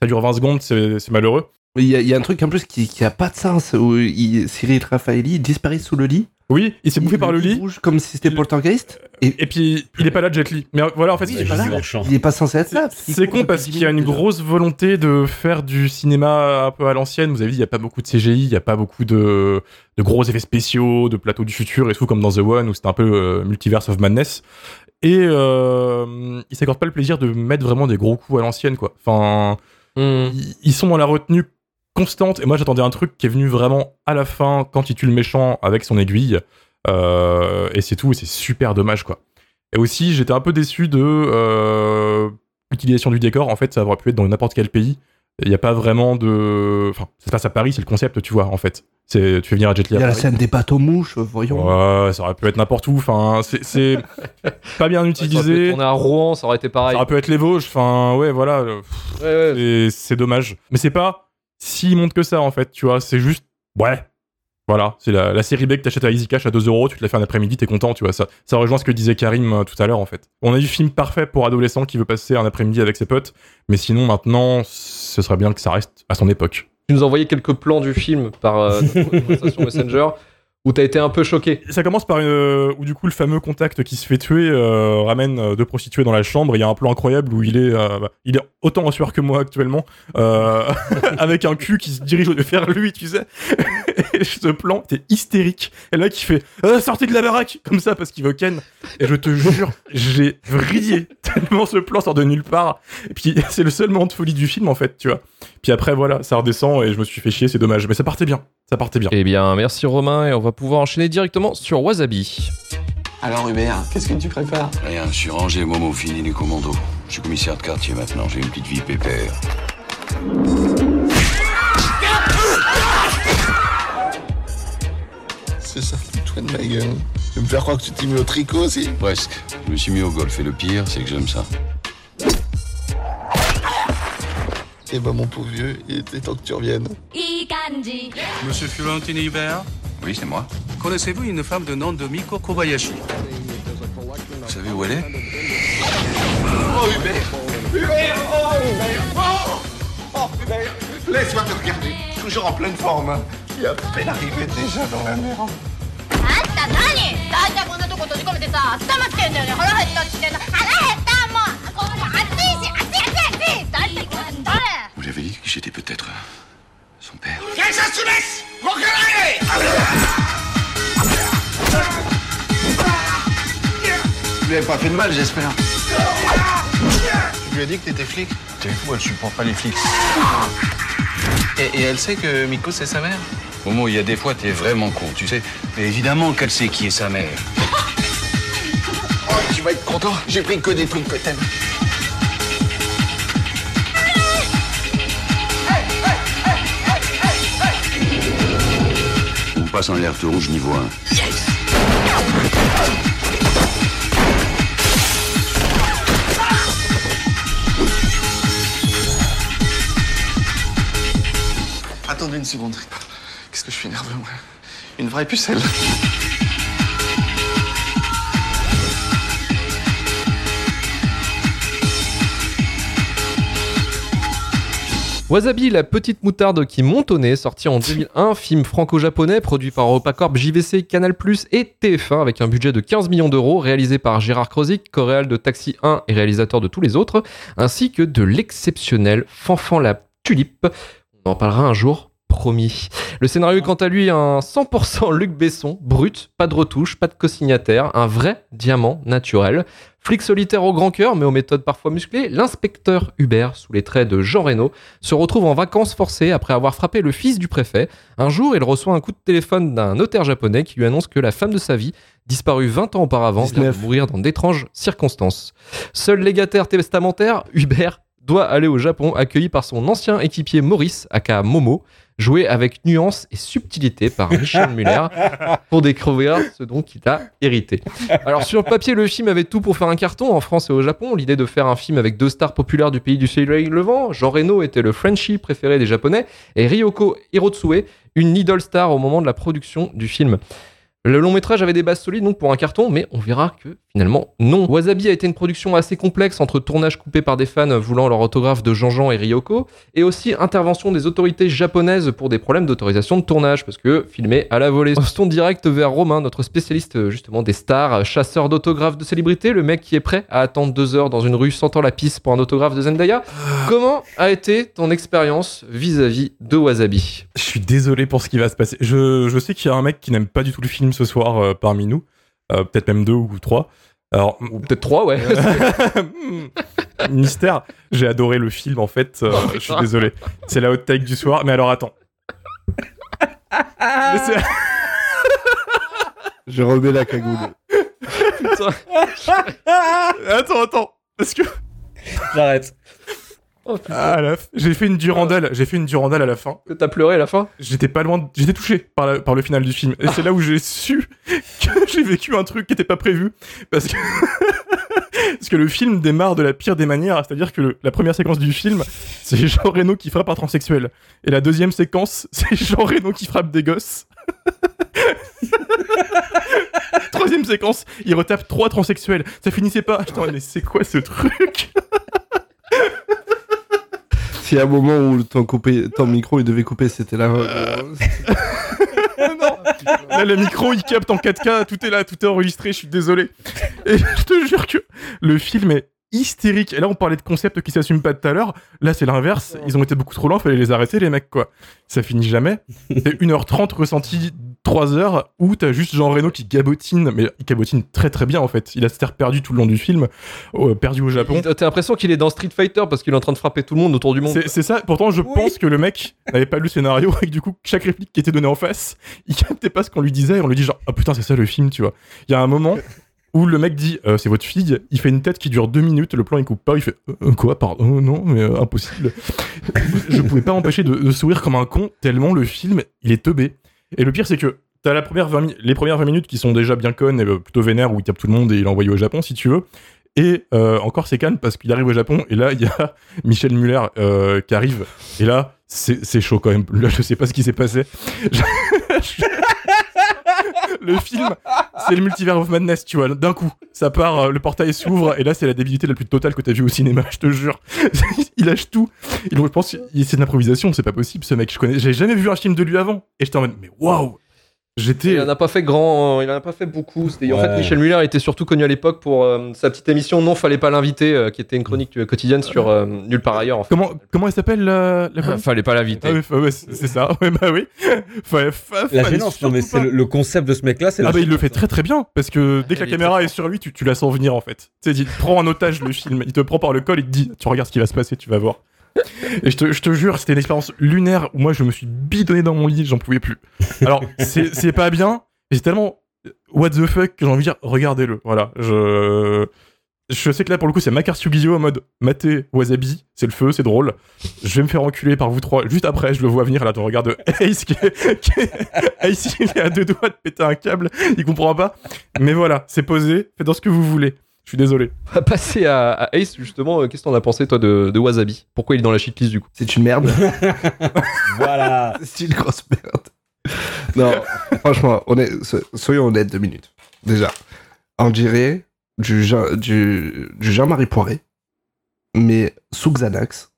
Ça dure 20 secondes, c'est c'est malheureux. Il y, a, il y a un truc en plus qui, qui a pas de sens où il, Cyril Raffaelli disparaît sous le lit. Oui, il s'est bouffé par le lit. bouge comme si c'était Le- Poltergeist. Et, Et puis, il est pas là, Jet Li. Mais voilà, en fait, il est pas là. Il est pas censé être là. C'est con parce 10 qu'il y a une grosse volonté de faire du cinéma un peu à l'ancienne. Vous avez dit, il n'y a pas beaucoup de CGI, il n'y a pas beaucoup de, de gros effets spéciaux, de plateaux du futur et tout, comme dans The One où c'était un peu euh, Multiverse of Madness. Et euh, il s'accorde pas le plaisir de mettre vraiment des gros coups à l'ancienne, quoi. Enfin, Hmm. ils- ils sont dans la retenue constante. Et moi, j'attendais un truc qui est venu vraiment à la fin quand il tue le méchant avec son aiguille. Euh, et c'est tout. Et c'est super dommage, quoi. Et aussi, j'étais un peu déçu de euh, l'utilisation du décor. En fait, ça aurait pu être dans n'importe quel pays. Il n'y a pas vraiment de. Enfin, ça se passe à Paris, c'est le concept, tu vois, en fait. C'est, tu fais venir à Jet Li Il y a la scène des bateaux mouches, voyons. Ouais, ça aurait pu être n'importe où. Enfin, c'est, c'est [laughs] pas bien ça utilisé. tourner à Rouen, ça aurait été Ça pareil. aurait pu être les Vosges. Enfin, ouais, voilà. Ouais, ouais. et c'est dommage. Mais c'est pas si monte que ça, en fait, tu vois. C'est juste, ouais. Voilà, c'est la, la série B que t'achètes à Easy Cash à 2 euros, tu te la fais un après-midi, t'es content, tu vois. Ça, ça rejoint ce que disait Karim euh, tout à l'heure, en fait. On a du film parfait pour adolescent qui veut passer un après-midi avec ses potes, mais sinon, maintenant, ce serait bien que ça reste à son époque. Tu nous envoyé quelques plans du film par euh, [laughs] conversation Messenger Où t'as été un peu choqué. Ça commence par une, euh, où du coup le fameux contact qui se fait tuer euh, ramène euh, deux prostituées dans la chambre. Il y a un plan incroyable où il est, euh, bah, il est autant en sueur que moi actuellement, euh, [laughs] avec un cul qui se dirige [laughs] vers lui, tu sais. [laughs] Et ce plan était hystérique. Et là qui fait euh, sortez de la baraque comme ça parce qu'il veut Ken. Et je te jure, j'ai vrillé tellement ce plan sort de nulle part. Et puis c'est le seul moment de folie du film en fait, tu vois. Puis après voilà, ça redescend et je me suis fait chier, c'est dommage. Mais ça partait bien, ça partait bien. Eh bien, merci Romain, et on va pouvoir enchaîner directement sur Wasabi. Alors Hubert, qu'est-ce que tu préfères Rien, je suis rangé, Momo, fini les commandos. Je suis commissaire de quartier maintenant, j'ai une petite vie pépère. C'est ça, toi de ma gueule. Tu veux me faire croire que tu t'es mis au tricot aussi Presque. Je me suis mis au golf et le pire, c'est que j'aime ça. Eh ben mon pauvre vieux, il était temps que tu reviennes. Monsieur Fiorentini Hubert, oui, c'est moi. Connaissez-vous une femme de nom de Miko Kobayashi Vous savez où elle est? Oh, Hubert Hubert Oh, Hubert Oh, oh Laisse-moi te regarder, toujours en pleine forme. Hein. Il est à peine arrivé déjà dans la mer. Hein. Vous l'avez dit que j'étais peut-être son père. Quelle tu lui avais pas fait de mal, j'espère. Tu lui as dit que t'étais flic T'es fou, elle supporte pas les flics. Et, et elle sait que Miko c'est sa mère Momo, il y a des fois, t'es vraiment con, tu sais. Mais évidemment qu'elle sait qui est sa mère. Oh, tu vas être content, j'ai pris que des trucs que t'aimes. Passe en alerte rouge niveau 1. Attendez une seconde. Qu'est-ce que je suis nerveux, moi? Une vraie pucelle. Wasabi, la petite moutarde qui monte au nez, sorti en 2001, film franco-japonais produit par EuropaCorp, JVC, Canal+, et TF1 avec un budget de 15 millions d'euros, réalisé par Gérard Krozik, coréal de Taxi 1 et réalisateur de tous les autres, ainsi que de l'exceptionnel Fanfan la Tulipe. On en parlera un jour, promis. Le scénario est quant à lui un 100% Luc Besson, brut, pas de retouche, pas de co-signataire, un vrai diamant naturel. Flic solitaire au grand cœur, mais aux méthodes parfois musclées, l'inspecteur Hubert, sous les traits de Jean Reno, se retrouve en vacances forcées après avoir frappé le fils du préfet. Un jour, il reçoit un coup de téléphone d'un notaire japonais qui lui annonce que la femme de sa vie, disparue 20 ans auparavant, vient de 19. mourir dans d'étranges circonstances. Seul légataire testamentaire, Hubert doit aller au Japon, accueilli par son ancien équipier Maurice, aka Momo, joué avec nuance et subtilité par Michel Muller, pour découvrir ce dont il a hérité. Alors sur le papier, le film avait tout pour faire un carton en France et au Japon. L'idée de faire un film avec deux stars populaires du pays du soleil levant, Jean Reno était le Frenchie préféré des Japonais, et Ryoko Hirotsue, une idol star au moment de la production du film. Le long métrage avait des bases solides donc pour un carton, mais on verra que finalement non. Wasabi a été une production assez complexe entre tournage coupé par des fans voulant leur autographe de Jean-Jean et Ryoko, et aussi intervention des autorités japonaises pour des problèmes d'autorisation de tournage, parce que filmé à la volée. Restons direct vers Romain, notre spécialiste justement des stars, chasseur d'autographes de célébrités, le mec qui est prêt à attendre deux heures dans une rue sentant la pisse pour un autographe de Zendaya. Comment a été ton expérience vis-à-vis de Wasabi? Je suis désolé pour ce qui va se passer. Je sais qu'il y a un mec qui n'aime pas du tout le film ce soir euh, parmi nous, Euh, peut-être même deux ou trois. Alors, Ou peut-être trois, ouais. [laughs] Hmm. mystère, j'ai adoré le film en fait. euh, je suis désolé. C'est la hot take du soir. Mais alors attends. Mais c'est- [laughs] Je remets la cagoule. attends, attends. Parce que J'arrête. Oh putain, ah, à la f- j'ai fait une durandale. J'ai fait une durandale à la fin. que t'as pleuré à la fin J'étais pas loin. de- J'étais touché par, la- par le final du film. Et c'est là où j'ai su [laughs] que j'ai vécu un truc qui était pas prévu. Parce que [laughs] parce que le film démarre de la pire des manières. C'est-à-dire que le- la première séquence du film, c'est Jean Reno qui frappe un transsexuel. Et la deuxième séquence, [laughs] c'est Jean Reno qui frappe des gosses. Troisième séquence, il retape trois transsexuels. Ça finissait pas. Putain, mais c'est quoi ce truc? Y a un moment où ton, coupé, ton micro il devait couper, c'était là. [laughs] Non, Là, le micro, il capte en 4K, tout est là, tout est enregistré, je suis désolé. Et je te jure que le film est hystérique. Et là, on parlait de concepts qui s'assument pas tout à l'heure. Là, c'est l'inverse. Ils ont été beaucoup trop lents, fallait les arrêter, les mecs, quoi. Ça finit jamais. C'est 1h30 ressenti 3 heures où t'as juste Jean Reno qui gabotine, mais il gabotine très très bien en fait. Il a cette air perdu tout le long du film, euh, perdu au Japon. T'as l'impression qu'il est dans Street Fighter parce qu'il est en train de frapper tout le monde autour du monde. C'est ça. Pourtant, je pense que le mec n'avait pas lu le scénario et que du coup, chaque réplique qui était donnée en face, il captait pas ce qu'on lui disait. Et on lui dit genre, ah putain, c'est ça le film, tu vois. Il y a un moment où le mec dit, euh, c'est votre fille. Il fait une tête qui dure deux minutes. Le plan il coupe pas. Il fait, Euh, quoi, pardon, Oh, non, mais euh, impossible. je pouvais pas [laughs] m'empêcher de, de sourire comme un con tellement le film il est teubé. Et le pire, c'est que t'as la première 20 mi- les premières 20 minutes qui sont déjà bien connes et euh, plutôt vénères où il tape tout le monde et il est envoyé au Japon si tu veux. Et euh, encore c'est calme parce qu'il arrive au Japon et là il y a [laughs] Michel Muller euh, qui arrive et là c'est c'est chaud quand même. Là je sais pas ce qui s'est passé. [laughs] Je- le film c'est le multivers of madness tu vois. D'un coup ça part, euh, le portail s'ouvre et là c'est la débilité la plus totale que t'as vu au cinéma je te jure. [laughs] il lâche tout. Je pense c'est de l'improvisation c'est pas possible ce mec. Je connais, j'ai jamais vu un film de lui avant et j'étais en mode mais waouh. J'étais Il en a pas fait grand, il en a pas fait beaucoup. C'était- En Ouais. fait, Michel Muller était surtout connu à l'époque pour euh, sa petite émission Non, fallait pas l'inviter, euh, qui était une chronique euh, quotidienne sur euh, Nulle part ailleurs. En fait. Comment, comment elle s'appelle la, la chronique fallait pas l'inviter. Ah ouais, c'est ça. Ouais, bah oui. [laughs] Fa- fa- La fallait gênance, non, mais c'est le, le concept de ce mec-là, c'est Ah la bah il le fait très très bien parce que dès que la caméra est sur lui, tu, tu la sens venir en fait. Tu sais, il te prend en otage le film, il te prend par le col, il te dit tu regardes ce qui va se passer, tu vas voir. Et je te, jure, c'était une expérience lunaire où moi je me suis bidonné dans mon lit, j'en pouvais plus. Alors c'est pas bien, mais c'est tellement what the fuck que j'ai envie de dire regardez-le. Voilà, je je sais que là pour le coup c'est Makarsu Guillot en mode maté wasabi, c'est le feu, c'est drôle. Je vais me faire enculer par vous trois. Juste après, je le vois venir là, ton regard de Ace qui est, qui Ace il est à deux doigts de péter un câble, il comprend pas. Mais voilà, c'est posé, faites dans ce que vous voulez. Je suis désolé. On va passer à, à Ace, justement. euh, Qu'est-ce que t'en as pensé, toi, de, de Wasabi? Pourquoi il est dans la shitlist, du coup? C'est une merde. [laughs] Voilà. C'est une grosse merde. Non, franchement, honnête- so- soyons honnêtes deux minutes. Déjà, on dirait du, Jean- du, du Jean-Marie Poiré, mais sous Xanax.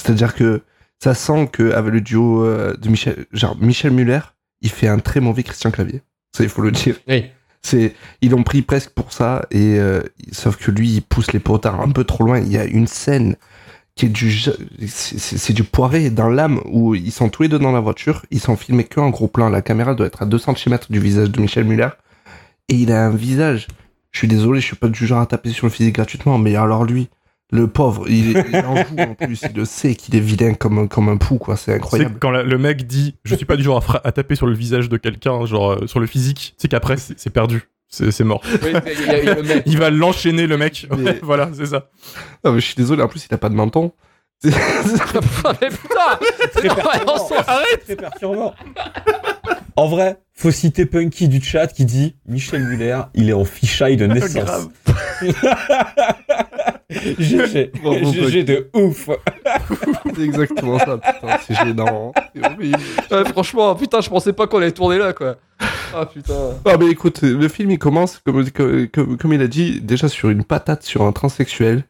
C'est-à-dire que ça sent qu'avec le duo euh, de Michel, genre Michel Muller, il fait un très mauvais Christian Clavier. Ça, il faut le dire. Oui. C'est, ils l'ont pris presque pour ça, et euh, sauf que lui, il pousse les potards un peu trop loin. Il y a une scène qui est du, c'est du poiré dans l'âme où ils sont tous les deux dans la voiture, ils sont filmés qu'en gros plan. La caméra doit être à 2 cm du visage de Michel Muller, et il a un visage. Je suis désolé, je suis pas du genre à taper sur le physique gratuitement, mais alors lui, le pauvre, il, il en joue en plus, il le sait qu'il est vilain comme, un- comme un pou, quoi. C'est C'est incroyable. quand la- le mec dit je suis pas du genre à, fra- à taper sur le visage de quelqu'un, genre euh, sur le physique, c'est qu'après c'est c'est perdu. C'est c'est mort. Il va l'enchaîner le mec. Mais- Ouais, [laughs] voilà, c'est ça. Non, mais je suis désolé, en plus, il a pas de menton. [laughs] mais putain arrête Très perturbant. En vrai, faut citer Punky du chat qui dit Michel Muller, il est en fichaille de [laughs] naissance. [laughs] GG. GG de ouf. [laughs] C'est exactement ça, putain, c'est gênant. Ouais, Franchement, putain, je pensais pas qu'on allait tourner là, quoi. Ah putain. Ah mais écoute, le film il commence comme, comme, comme- comme il a dit déjà sur une patate sur un transsexuel.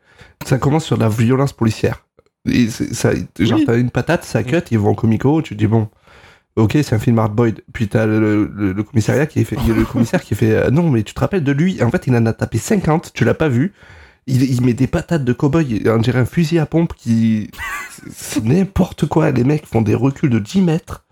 Ça commence sur de la violence policière. Et ça, genre Oui. t'as une patate, ça cut, ils vont au comico, tu te dis bon, ok c'est un film hard boiled. Puis t'as le, le, le commissariat qui fait, le [laughs] commissaire qui fait euh, non mais tu te rappelles de lui? En fait il en a tapé 50, tu l'as pas vu. Il, il met des patates de cow-boy, on dirait un fusil à pompe qui [laughs] c'est- n'importe quoi. Les mecs font des reculs de 10 mètres.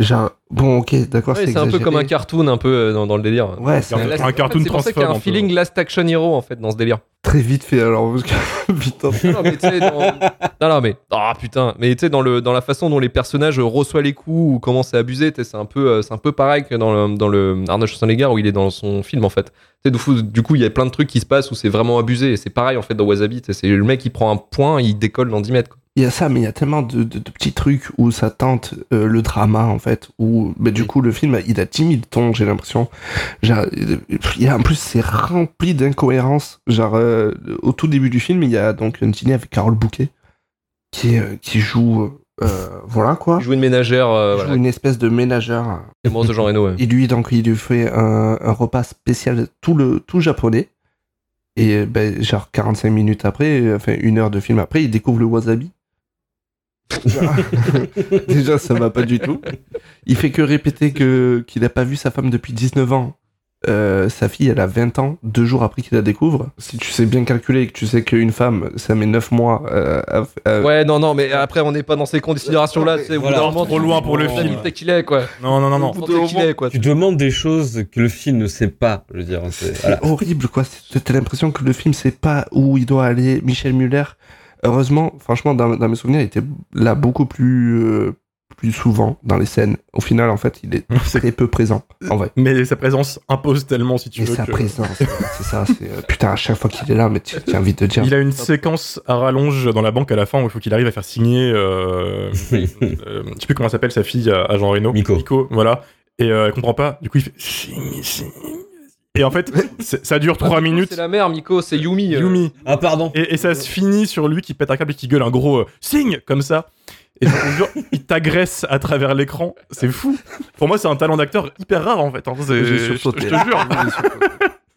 Genre bon ok d'accord Ouais, c'est c'est un peu comme un cartoon, un peu euh, dans, dans le délire. Ouais, c'est Un- un c'est- cartoon C'est pour ça qu'il y a un un peu. feeling Last Action Hero, en fait, dans ce délire. très vite fait alors parce que [laughs] putain Non, mais tu sais, dans... [laughs] non, non, mais. Ah putain. Mais tu sais, dans, le, dans la façon dont les personnages reçoivent les coups ou comment c'est abusé, tu sais, c'est un, peu, euh, c'est un peu pareil que dans le, dans le Arnold Schwarzenegger où il est dans son film, en fait. Tu sais, du coup, du coup, il y a plein de trucs qui se passent où c'est vraiment abusé. Et c'est pareil, en fait, dans Wasabi. C'est le mec qui prend un point, il décolle dans 10 mètres. quoi. Il y a ça mais il y a tellement de, de- de petits trucs où ça tente euh, le drama en fait où bah, du coup le film il a 10 000 tons j'ai l'impression genre il y a en plus c'est rempli d'incohérences genre euh, au tout début du film il y a donc un dîner avec Carole Bouquet qui euh, qui joue voilà quoi Il joue une ménagère, Il joue voilà, une espèce de ménageur c'est de Jean Reno. ouais. Et lui, donc, il lui fait un, un repas spécial tout, le, tout japonais. Et ben, genre 45 minutes après, enfin une heure de film après, il découvre le wasabi. [laughs] Déjà, ça va pas du tout. Il fait que répéter que qu'il a pas vu sa femme depuis 19 ans. Euh, sa fille, elle a 20 ans, deux jours après qu'il la découvre. Si tu sais bien calculer et que tu sais qu'une femme, ça met 9 mois euh, à, à- Ouais, non, non, mais après, on n'est pas dans ces considérations-là. C'est Voilà. vraiment Trop loin pour le film. C'est qu'il est, quoi. Non, non, non, non. Est, quoi. Tu demandes des choses que le film ne sait pas. Je veux dire, c'est C'est voilà. horrible, quoi. T'as l'impression que le film sait pas où il doit aller. Michel Muller, heureusement, franchement, dans, dans mes souvenirs, il était là beaucoup plus, euh, plus souvent dans les scènes. Au final, en fait, il est [laughs] très peu présent, en vrai. Mais sa présence impose tellement, si tu Et veux. sa que- présence, c'est ça. c'est, euh, putain, à chaque fois qu'il est là, mais tu as envie de dire. Il a une séquence à rallonge dans la banque à la fin où il faut qu'il arrive à faire signer. Euh, [laughs] euh, je sais plus comment s'appelle sa fille à, à Jean Reno. Miko. voilà. Et euh, elle comprend pas. Du coup, il fait signe, signe. Et en fait, [laughs] ça dure 3 minutes. C'est la mère, Miko, c'est Yumi. euh. Yumi. Ah pardon. Et, et ça se finit sur lui qui pète un câble et qui gueule un gros euh, signe comme ça. Et jure, il t'agresse à travers l'écran. C'est fou. Pour moi, c'est un talent d'acteur hyper rare en fait. hein. Je te jure.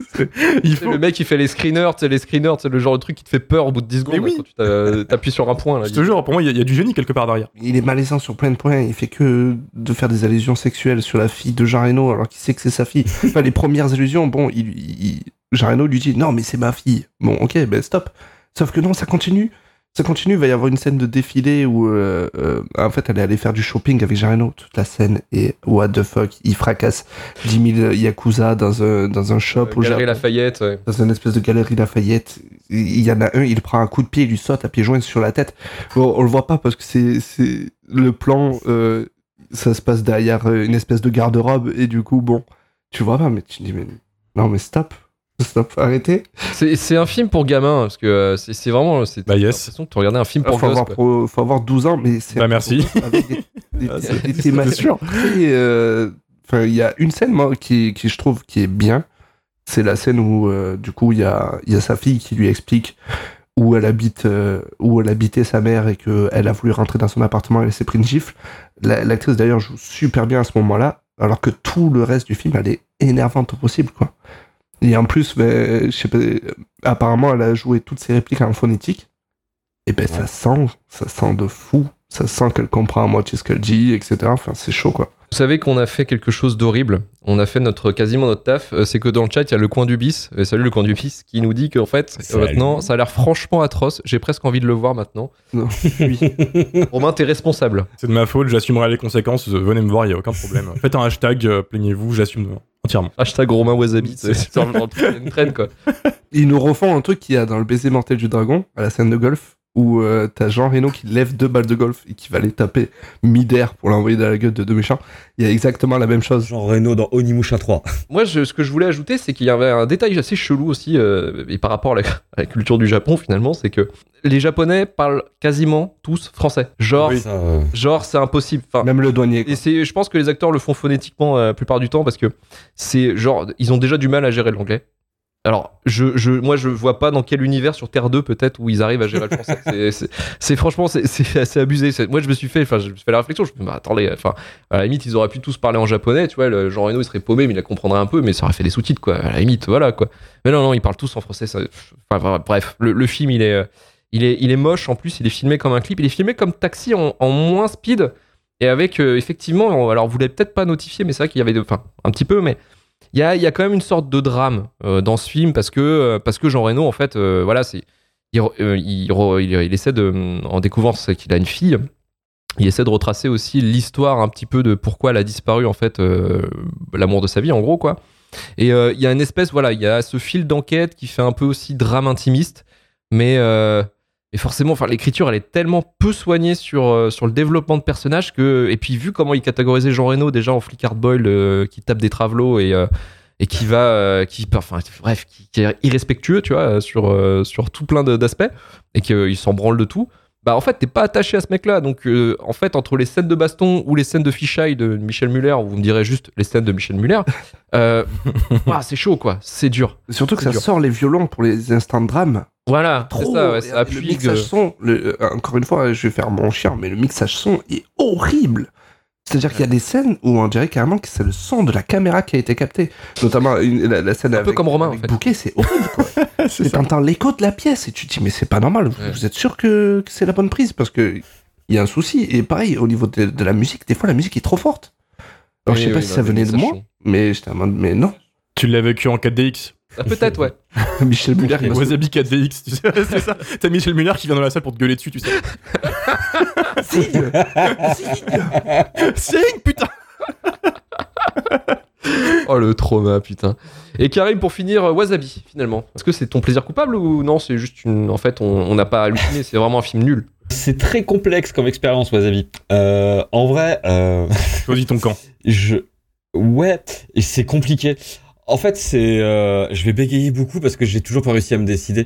[laughs] il faut. le mec qui fait les screeners, les screeners, c'est le genre de truc qui te fait peur au bout de 10 secondes. Oui. quand tu t'a- t'appuies sur un point. Là, Je te jure, pour moi, il y, a- il y a du génie quelque part derrière. Il est malaisant sur plein de points. Il fait que de faire des allusions sexuelles sur la fille de Jean Reno alors qu'il sait que c'est sa fille. [laughs] Enfin, les premières allusions, bon, il, il- Jean Reno lui dit non, mais c'est ma fille. Bon, ok, ben stop. Sauf que non, ça continue. Ça continue. Il va y avoir une scène de défilé où, euh, euh, en fait, elle est allée faire du shopping avec Jean Reno. Toute la scène et what the fuck, il fracasse 10 000 yakuza dans un dans un shop au Galerie Japon Lafayette. ouais. dans une espèce de galerie Lafayette. Il y en a un, il prend un coup de pied, il lui saute à pieds joints sur la tête. Bon, on le voit pas parce que c'est c'est le plan, euh, ça se passe derrière euh, une espèce de garde-robe et du coup, bon, tu vois pas, mais tu dis, mais non, mais stop, [laughs] stop, arrêtez. C'est c'est un film pour gamins, parce que euh, c'est vraiment. c'est- Bah, yes. L'impression que tu regardais un film Faut pour avoir, pro- faut avoir 12 ans, mais c'est Bah, merci. avec des, des- Ah, des thématiques euh, Enfin, il y a une scène moi qui, qui je trouve qui est bien. C'est la scène où euh, du coup il y a, il y a sa fille qui lui explique où elle habite, euh, où elle habitait sa mère et que elle a voulu rentrer dans son appartement et elle s'est pris une gifle. La- L'actrice d'ailleurs joue super bien à ce moment-là, alors que tout le reste du film elle est énervante au possible quoi. Et en plus, ben, je sais pas, apparemment elle a joué toutes ses répliques en phonétique. Et ben ça sent, ça sent de fou. Ça sent qu'elle comprend à moitié ce qu'elle dit, etc. Enfin, c'est chaud quoi. Vous savez qu'on a fait quelque chose d'horrible. On a fait notre quasiment notre taf. Euh, C'est que dans le chat, il y a le coin du bis. Euh, salut le coin du bis, qui nous dit qu'en fait, euh, Salut. maintenant, ça a l'air franchement atroce. J'ai presque envie de le voir maintenant. Non. [laughs] Oui. Romain, t'es responsable. C'est de ma faute, j'assumerai les conséquences. euh, Venez me voir, il n'y a aucun problème. [laughs] Faites un hashtag, euh, plaignez-vous, j'assume entièrement. Hashtag Romain Wasabi. C'est [laughs] une traîne quoi. Ils nous refont un truc qu'il y a dans le baiser mortel du dragon, à la scène de golf, où euh, t'as Jean Reno qui lève deux balles de golf et qui va les taper mid-air pour l'envoyer dans la gueule de deux méchants. Il y a exactement la même chose. Jean Reno dans Onimusha [laughs] 3. Moi, je- ce que je voulais ajouter, c'est qu'il y avait un détail assez chelou aussi, euh, et par rapport à la, à la culture du Japon, finalement, c'est que les Japonais parlent quasiment tous français. Genre, Ça, euh, genre, c'est impossible. Enfin, Même le douanier. quoi. Et c'est, je pense que les acteurs le font phonétiquement euh, la plupart du temps parce que c'est genre, ils ont déjà du mal à gérer l'anglais. Alors, je, je, moi, je vois pas dans quel univers sur Terre 2 peut-être où ils arrivent à gérer le français. [laughs] C'est- franchement, c'est, assez abusé. Moi, je me suis fait, enfin, je me suis fait la réflexion. Je me suis dit, bah, attendez, enfin, à la limite, ils auraient pu tous parler en japonais, tu vois. Le Jean Reno, il serait paumé, mais il la comprendrait un peu, mais ça aurait fait des sous-titres, quoi. À la limite, voilà, quoi. Mais non, non, ils parlent tous en français. Ça, enfin, bref, le, le film, il est, euh, il est, il est moche. En plus, il est filmé comme un clip. Il est filmé comme Taxi en, en moins speed. Et avec, euh, effectivement, on- alors vous l'avez peut-être pas notifié, mais c'est vrai qu'il y avait, de- enfin, un petit peu, mais il y a, y a quand même une sorte de drame euh, dans ce film parce que, euh, parce que Jean Reno, en fait, euh, voilà, c'est, il, il, essaie de, en découvrant qu'il a une fille, il essaie de retracer aussi l'histoire un petit peu de pourquoi elle a disparu, en fait, l'amour de sa vie, en gros, quoi. Et il y a une espèce, voilà, il y a ce fil d'enquête qui fait un peu aussi drame intimiste, mais, mais forcément, enfin, l'écriture, elle est tellement peu soignée sur, euh, sur le développement de personnages que, et puis vu comment il catégorisait Jean Reno déjà en flic hard boil euh, qui tape des travelots et euh, et qui va, euh, qui, enfin, bref, qui, qui est irrespectueux, tu vois, sur sur tout plein d'aspects et qu'il s'en branle de tout. Bah en fait, t'es pas attaché à ce mec-là. Donc en fait, entre les scènes de baston ou les scènes de fichaille de Michel Muller, ou vous me direz juste les scènes de Michel Muller, [laughs] c'est chaud quoi, c'est dur. Surtout que ça dur. sort les violons pour les instants de drame. Voilà, c'est Trop. ça, ouais, ça le appuie. mixage que- son, le- euh, encore une fois, je vais faire mon chien, mais le mixage son est horrible. C'est-à-dire qu'il y a des scènes où on dirait carrément que c'est le son de la caméra qui a été capté. Notamment une- la, la scène Un peu avec, comme Romain, avec en fait. Bouquet, c'est horrible quoi. [laughs] t'entends l'écho de la pièce et tu te dis mais c'est pas normal. Vous, Ouais. vous êtes sûr que, que c'est la bonne prise? Parce que il y a un souci. Et pareil, au niveau de, de la musique, des fois, la musique est trop forte. Alors, je sais Oui, pas oui, si ça oui, venait de moi, mais j'étais en mode, mais non. Tu l'as vécu en 4DX. Ah, Peut-être, ouais. [laughs] Michel Muller, Wasabi 4DX, tu sais, [laughs] c'est ça. T'as Michel Muller qui vient dans la salle pour te gueuler dessus, tu sais. [laughs] Signe Signe, putain Oh le trauma, putain. Et Karim, pour finir, euh, Wasabi, finalement. Est-ce que c'est ton plaisir coupable ou non? C'est juste une. En fait, on on n'a pas halluciné, c'est vraiment un film nul. C'est très complexe comme expérience, Wasabi. Euh, en vrai, euh, Choisis ton camp. je, ouais, et c'est compliqué. En fait, c'est, euh, je vais bégayer beaucoup parce que j'ai toujours pas réussi à me décider.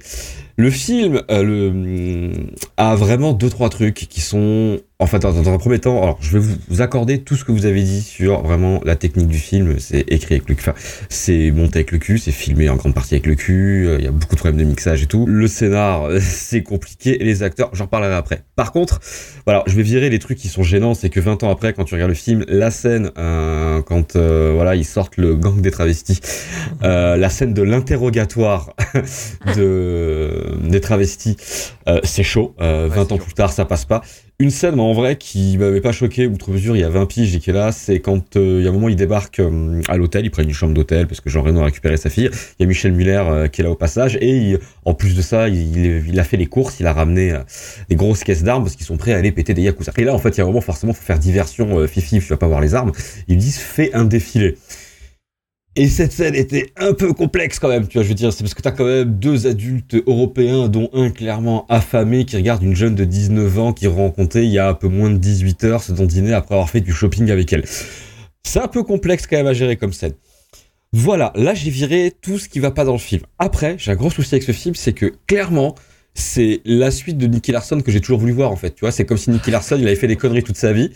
Le film, euh, le, a vraiment deux trois trucs qui sont, en fait, dans, un premier temps, alors je vais vous, accorder tout ce que vous avez dit sur vraiment la technique du film. C'est écrit avec le cul, c'est monté avec le cul, c'est filmé en grande partie avec le cul. euh, Il y a beaucoup de problèmes de mixage et tout. Le scénar, [laughs] c'est compliqué et les acteurs, j'en parlerai après. Par contre, voilà, je vais virer les trucs qui sont gênants, c'est que 20 ans après, quand tu regardes le film, la scène, euh, quand euh, voilà, ils sortent le gang des travestis, euh, la scène de l'interrogatoire [laughs] de des travestis, euh, c'est chaud. Euh, 20 ans plus tard, ça passe pas. Une scène, en vrai, qui m'avait pas choqué, outre mesure, il y a 20 piges et qui est là, c'est quand euh, il y a un moment, ils débarquent euh, à l'hôtel, ils prennent une chambre d'hôtel parce que Jean Reno a récupéré sa fille. Il y a Michel Muller euh, qui est là au passage et il- en plus de ça, il, il a fait les courses, il a ramené euh, des grosses caisses d'armes parce qu'ils sont prêts à aller péter des yakuza. Et là, en fait, il y a un moment, forcément, faut faire diversion, euh, Fifi, tu vas pas voir les armes. Ils disent, fais un défilé. Et cette scène était un peu complexe quand même, tu vois, je veux dire, c'est parce que t'as quand même deux adultes européens, dont un clairement affamé, qui regarde une jeune de 19 ans qui rencontrait il y a un peu moins de 18 heures, se dans dîner après avoir fait du shopping avec elle. C'est un peu complexe quand même à gérer comme scène. Voilà, là j'ai viré tout ce qui va pas dans le film. Après, j'ai un gros souci avec ce film, c'est que clairement, c'est la suite de Nicky Larson que j'ai toujours voulu voir en fait. Tu vois, c'est comme si Nicky Larson il avait fait des conneries toute sa vie.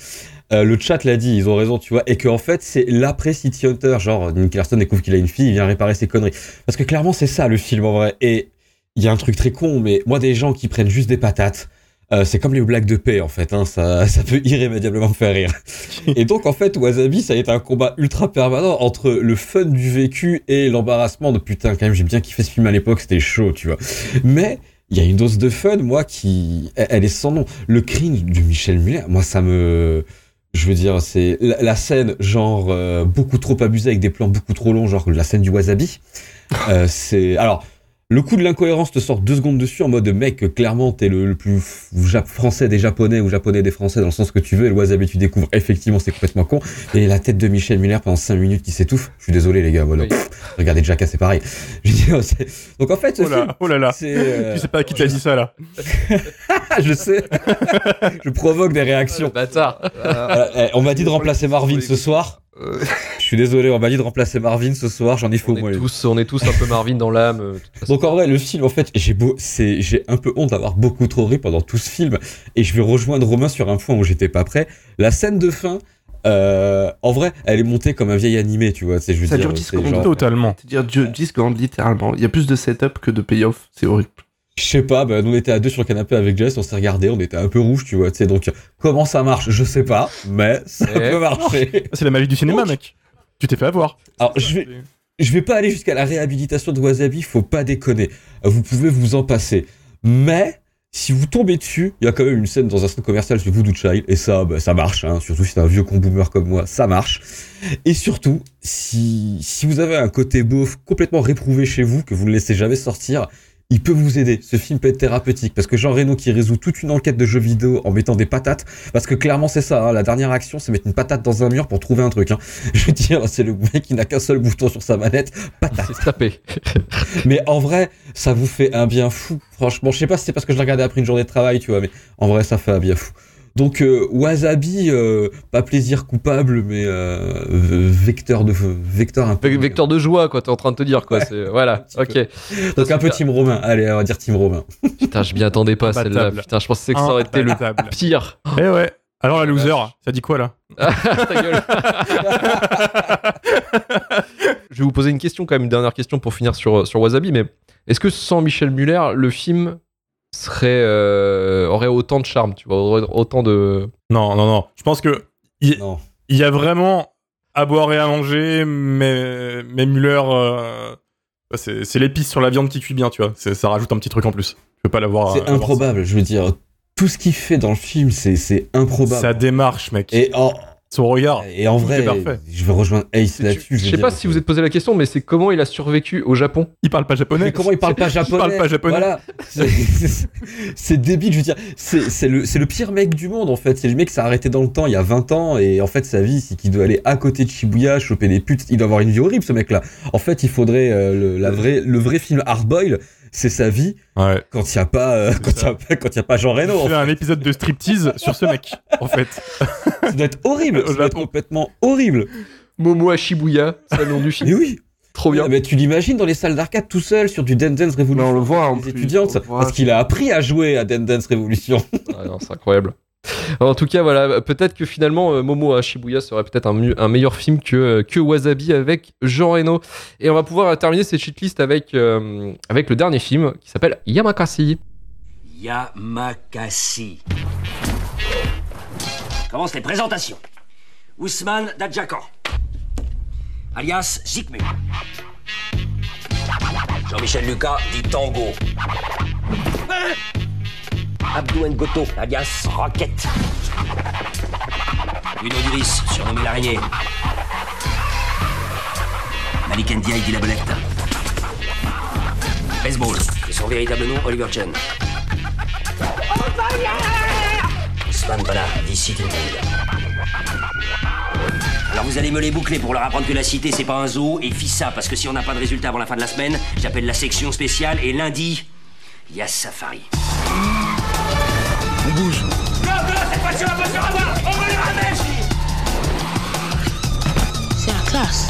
Euh, le chat l'a dit, ils ont raison, tu vois, et que en fait c'est l'après City Hunter, genre Nicky Larson découvre qu'il a une fille, il vient réparer ses conneries. Parce que clairement c'est ça le film en vrai. Et il y a un truc très con, mais moi des gens qui prennent juste des patates. euh, c'est comme les blagues de paix en fait, hein, ça, ça peut irrémédiablement me faire rire. [laughs] Et donc en fait Wasabi ça a été un combat ultra permanent entre le fun du vécu et l'embarrassement de putain quand même j'ai bien kiffé ce film à l'époque c'était chaud tu vois. Mais il y a une dose de fun moi qui elle, est sans nom. Le cringe de Michel Muller moi ça me je veux dire, c'est la, la scène genre euh, beaucoup trop abusée avec des plans beaucoup trop longs, genre la scène du wasabi. Euh, c'est alors le coup de l'incohérence te sort deux secondes dessus en mode mec clairement t'es le, le plus français des japonais ou japonais des français dans le sens que tu veux et le wasabi tu découvres effectivement c'est complètement con et la tête de Michel Muller pendant cinq minutes qui s'étouffe je suis désolé les gars voilà Oui. Pff, regardez Jackass c'est pareil [laughs] c'est- donc en fait ce Oh là, film, oh là là. c'est euh, Tu sais pas à qui t'a dit ça là. [laughs] je sais [laughs] je provoque des réactions Bâtard. Voilà, eh, on m'a dit de remplacer Marvin ce soir. Je suis désolé, on m'a dit de remplacer Marvin ce soir, j'en ai fait On au moins est, tous, on est tous un peu Marvin dans l'âme. euh. Donc en vrai, le film, en fait, j'ai beau, c'est, j'ai un peu honte d'avoir beaucoup trop ri pendant tout ce film, et je vais rejoindre Romain sur un point où j'étais pas prêt. La scène de fin, euh, en vrai, elle est montée comme un vieil animé, tu vois. C'est, je veux Ça dire, dure 10 c'est secondes. genre- Totalement. C'est-à-dire Dieu- 10 secondes, littéralement. Il y a plus de setup que de payoff. C'est horrible. Je sais pas, bah, nous on était à deux sur le canapé avec Jess, on s'est regardé, on était un peu rouge, tu vois. Tu sais, donc comment ça marche, je sais pas, mais ça Eh. peut marcher. [laughs] C'est la magie du cinéma, mec. Tu t'es fait avoir. Alors, je vais, je vais pas aller jusqu'à la réhabilitation de Wasabi, faut pas déconner. Vous pouvez vous en passer. Mais, si vous tombez dessus, il y a quand même une scène dans un centre commercial sur Voodoo Child, et ça, bah, ça marche, hein. surtout si t'es un vieux con boomer comme moi, ça marche. Et surtout, si, si vous avez un côté beauf complètement réprouvé chez vous, que vous ne laissez jamais sortir, il peut vous aider. Ce film peut être thérapeutique parce que Jean Reno qui résout toute une enquête de jeux vidéo en mettant des patates, parce que clairement c'est ça. hein, la dernière action, c'est mettre une patate dans un mur pour trouver un truc. Hein. [laughs] Je veux dire, c'est le mec qui n'a qu'un seul bouton sur sa manette, patate. C'est tapé. [laughs] Mais en vrai, ça vous fait un bien fou. Franchement, je sais pas si c'est parce que je l'ai regardé après une journée de travail, tu vois, mais en vrai, ça fait un bien fou. Donc euh, Wasabi, euh, pas plaisir coupable, mais euh, vecteur de vecteur un peu. Vecteur de joie, quoi, t'es en train de te dire, quoi. c'est- Voilà, [laughs] ok. Donc un peu Team Romain. Allez, on va dire Team Romain. [laughs] Putain, je m'y attendais pas, celle-là. Putain, je pensais que ça aurait été le pire. Eh ouais. Alors la loser, ça dit quoi là Ah, [laughs] ta gueule. je vais vous poser une question, quand même, une dernière question pour finir sur, sur Wasabi, mais est-ce que sans Michel Muller, le film serait, euh, aurait autant de charme, tu vois, aurait autant de. Non, non, non. Je pense que il Non. il y a vraiment à boire et à manger, mais, mais Muller, euh, c'est c'est l'épice sur la viande qui cuit bien, tu vois. Ça rajoute un petit truc en plus. Je peux pas l'avoir. C'est ça. improbable, je veux dire. tout ce qu'il fait dans le film, c'est c'est improbable. Sa démarche, mec. Et en, Son regard. et en vrai, je vais rejoindre Ace là-dessus. Je veux sais pas si vous êtes posé la question, mais c'est comment il a survécu au Japon? Il parle pas japonais. Mais comment il parle [laughs] pas japonais? parle pas japonais. Voilà. [laughs] C'est- débile, je veux dire. C'est c'est le, c'est le pire mec du monde, en fait. C'est le mec qui s'est arrêté dans le temps il y a 20 ans, et en fait, sa vie, c'est qu'il doit aller à côté de Shibuya, choper des putes. Il doit avoir une vie horrible, ce mec-là. En fait, il faudrait euh, le, la vraie, le vrai film Hard Boil, c'est sa vie Ouais. quand il y a pas, euh, [laughs] quand il y a pas, quand il y a pas Jean Reno. On fait un épisode de striptease sur ce mec, en fait. [laughs] Ça doit être horrible. Ça doit être complètement horrible. Momo à Shibuya, c'est le nom du film. Mais oui. Trop bien. Ah, mais tu l'imagines dans les salles d'arcade tout seul sur du Dance Dance Mais Revolution. on le voit en les plus. étudiantes, on le voit. parce qu'il a appris à jouer à Dance Dance Revolution. Ah non, c'est incroyable. En tout cas, voilà, peut-être que finalement euh, Momo à Shibuya serait peut-être un, meilleur film que, euh, que Wasabi avec Jean Reno. Et on va pouvoir terminer cette shitlist avec, euh, avec le dernier film qui s'appelle Yamakasi. Yamakasi. Commence les présentations. Ousmane Dadjakan, alias Zikmu. Jean-Michel Lucas dit Tango. Abdou Ngoto, alias Rocket. Bruno Duris, surnommé l'araignée. Malik Ndiaye dit la belette. Baseball, et son véritable nom, Oliver Chen. Ousmane Bala, dit City Alors vous allez me les boucler pour leur apprendre que la cité c'est pas un zoo et FISA parce que si on n'a pas de résultat avant la fin de la semaine, j'appelle la section spéciale et lundi, il y a Safari. On bouge. C'est la classe.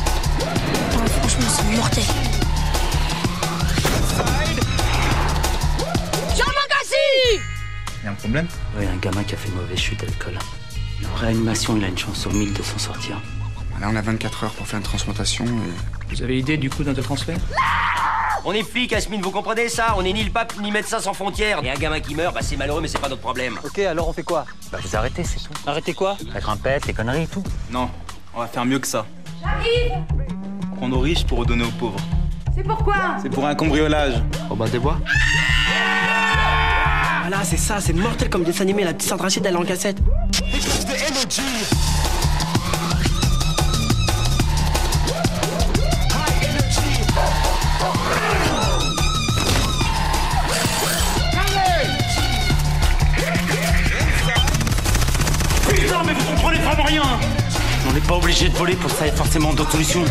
Non, franchement, c'est mortel. Y'a un problème Oui, un gamin qui a fait une mauvaise chute à l'école. En réanimation, il a une chance sur 1000 de s'en sortir. Là, on a 24 heures pour faire une transplantation et... Vous avez idée du coup d'un de transfert On est flics, Asmine, vous comprenez ça On est ni le pape ni médecin sans frontières. Et un gamin qui meurt, bah c'est malheureux, mais c'est pas notre problème. Ok, alors on fait quoi Bah vous arrêtez, c'est tout. Arrêtez quoi La grimpette, les conneries et tout. Non, on va faire mieux que ça. Prendre aux riches pour redonner aux pauvres. C'est pourquoi C'est pour un cambriolage. Robin des Bois Ah là, c'est ça, c'est mortel comme dessin animé, la petite Sandra Rachid, elle est en cassette. Pas obligé de voler pour ça, il y a forcément d'autres solutions.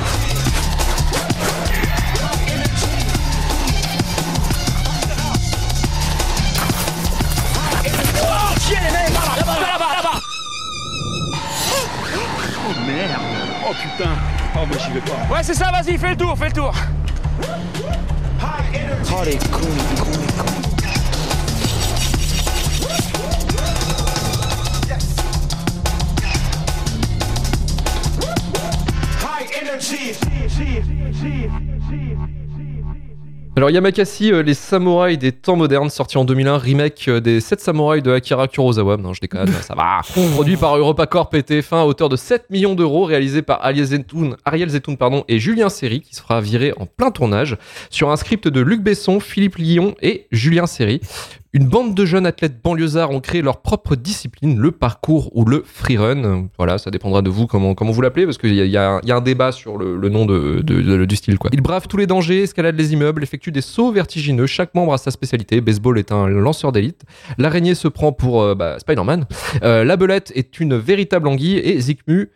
Ouais, c'est ça, vas-y, fais le tour, fais le tour Oh les cons, les cons, les cons. Alors Yamakasi, euh, les samouraïs des temps modernes, sorti en 2001, remake euh, des 7 samouraïs de Akira Kurosawa. Non, je déconne, ça va. [laughs] Produit par EuropaCorp et TF1 à hauteur de 7 millions d'euros, réalisé par Ariel Zetoun, Ariel Zetoun pardon, et Julien Serry, qui se fera virer en plein tournage, sur un script de Luc Besson, Philippe Lyon et Julien Serry. Une bande de jeunes athlètes banlieusards ont créé leur propre discipline, le parcours ou le freerun. Voilà, ça dépendra de vous comment, vous l'appelez, parce qu'il y a, un- débat sur le, nom de- du style. Quoi. Ils bravent tous les dangers, escaladent les immeubles, effectuent des sauts vertigineux. Chaque membre a sa spécialité. Baseball est un lanceur d'élite. L'araignée se prend pour euh, bah, Spider-Man. Euh, la belette est une véritable anguille. Et Zikmu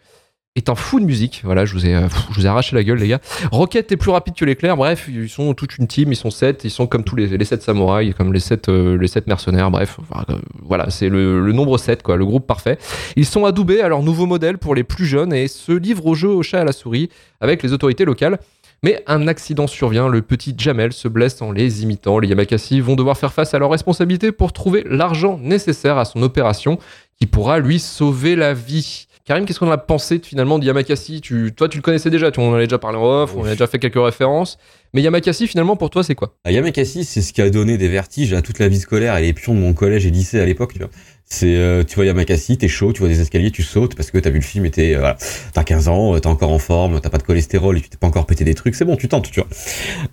est un fou de musique. Voilà, je vous ai, euh, je vous ai arraché la gueule, les gars. Rocket est plus rapide que l'éclair. Bref, ils sont toute une team. Ils sont sept. Ils sont comme tous les, sept samouraïs, comme les sept, euh, sept mercenaires. Bref, euh, voilà, c'est le, nombre 7, quoi, le groupe parfait. Ils sont adoubés à leur nouveau modèle pour les plus jeunes et se livrent au jeu au chat à la souris avec les autorités locales. Mais un accident survient, le petit Jamel se blesse en les imitant. Les Yamakasi vont devoir faire face à leurs responsabilités pour trouver l'argent nécessaire à son opération qui pourra lui sauver la vie. Karim, qu'est-ce qu'on a pensé finalement de Yamakasi? Tu, Toi, tu le connaissais déjà, tu, on en avait déjà parlé en off, on a déjà fait quelques références. Mais Yamakasi, finalement, pour toi, c'est quoi? Ah, Yamakasi, c'est ce qui a donné des vertiges à toute la vie scolaire et les pions de mon collège et lycée à l'époque, tu vois. C'est, euh, tu vois Yamakasi, t'es chaud, tu vois des escaliers, tu sautes parce que t'as vu le film et t'es, euh, t'as 15 ans, euh, t'es encore en forme, t'as pas de cholestérol et tu t'es pas encore pété des trucs, c'est bon, tu tentes, tu vois.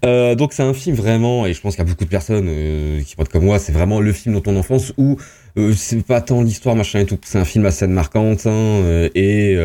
Euh, donc c'est un film vraiment, et je pense qu'il y a beaucoup de personnes qui pensent comme moi, c'est vraiment le film dans ton enfance où c'est pas tant l'histoire machin et tout, c'est un film à scène marquante hein, et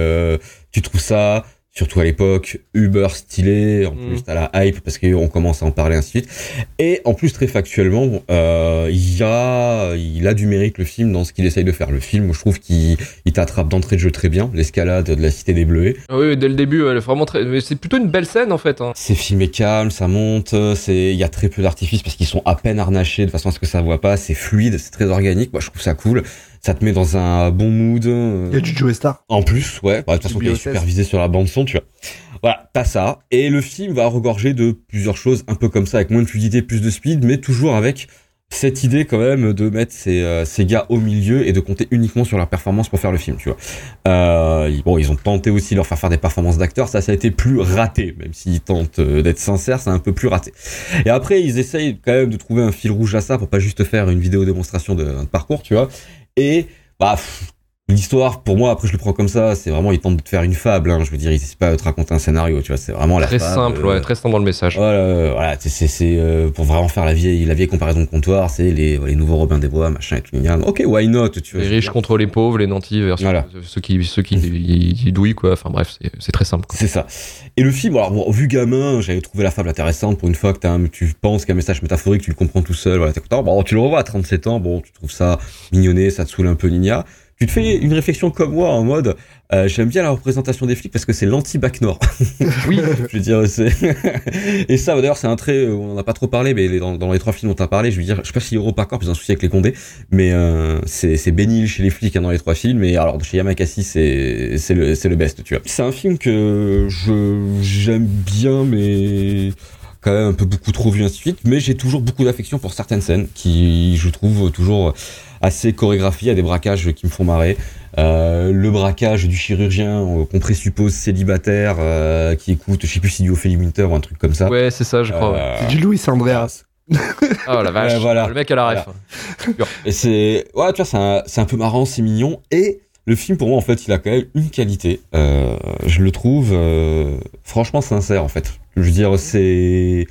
tu trouves ça surtout à l'époque, Uber stylé, en Mm. plus t'as la hype parce qu'on commence à en parler ainsi de suite. Et en plus très factuellement, bon, euh, il y a, il a du mérite le film dans ce qu'il essaye de faire. Le film, je trouve qu'il il t'attrape d'entrée de jeu très bien, l'escalade de la cité des Bleuets. Ah Oui, dès le début, elle est vraiment très. mais C'est plutôt une belle scène en fait. hein. C'est filmé calme, ça monte, c'est, il y a très peu d'artifices parce qu'ils sont à peine harnachés de façon à ce que ça voit pas, c'est fluide, c'est très organique. Moi, je trouve ça cool. Ça te met dans un bon mood. Il y a du Joe Star. En plus, ouais. Bah, de toute façon, qui est supervisé sur la bande son, tu vois. Voilà, t'as ça. Et le film va regorger de plusieurs choses un peu comme ça, avec moins de fluidité, plus de speed, mais toujours avec cette idée quand même de mettre ces, euh, ces gars au milieu et de compter uniquement sur leur performance pour faire le film, tu vois. Euh, bon, ils ont tenté aussi de leur faire faire des performances d'acteurs, ça, ça a été plus raté, même s'ils tentent euh, d'être sincères, c'est un peu plus raté. Et après, ils essayent quand même de trouver un fil rouge à ça pour pas juste faire une vidéo démonstration de, de parcours, tu vois. Et, bah, L'histoire, pour moi, après je le prends comme ça, c'est vraiment, ils tentent de te faire une fable, hein, je veux dire, ils essaient pas de te raconter un scénario, tu vois, c'est vraiment la Très fable, simple, euh, ouais, très simple dans le message. voilà, euh, voilà, c'est- c'est c'est, euh, pour vraiment faire la vieille, la vieille comparaison de comptoir, c'est les, les nouveaux Robin des Bois, machin et tout. Ok, why not, tu vois. Les riches contre les pauvres, les nantis versus Voilà. ceux qui, ceux qui, ils- ils douillent, quoi. Enfin bref, c'est- c'est très simple. C'est ça. Et le film, alors bon, vu gamin, j'avais trouvé la fable intéressante pour une fois que t'as un- tu penses qu'un message métaphorique, tu le comprends tout seul, voilà, t'es content. Bon, tu le revois à 37 ans, bon, tu trouves ça mignonné, ça te saoule un peu Nina. Tu te fais une réflexion comme moi en mode, euh, j'aime bien la représentation des flics parce que c'est l'anti-bac nord. [laughs] Oui. je veux dire, c'est. [laughs] et ça, d'ailleurs, c'est un trait, euh, on en a pas trop parlé, mais dans, dans les trois films dont t'as parlé, je veux dire, je sais pas si EuropaCorp, ils ont un souci avec les condés, mais euh, c'est c'est bénil chez les flics hein, dans les trois films, et alors chez Yamakasi, c'est c'est le, c'est le best, tu vois. C'est un film que je j'aime bien, mais quand même un peu beaucoup trop vu ainsi de suite, mais j'ai toujours beaucoup d'affection pour certaines scènes qui, je trouve, toujours assez chorégraphiées, il y a des braquages qui me font marrer. Euh, le braquage du chirurgien euh, qu'on présuppose célibataire euh, qui écoute, je sais plus si du Ophélie Winter ou un truc comme ça. Ouais, c'est ça, je crois. ouais. Euh, C'est du Louis Andreas. [laughs] Ah la vache, Ouais, voilà. le mec à la ref. Et c'est, ouais, tu vois, c'est un, c'est un peu marrant, c'est mignon. Et le film, pour moi, en fait, il a quand même une qualité. Euh, je le trouve euh, franchement sincère, en fait. Je veux dire, c'est.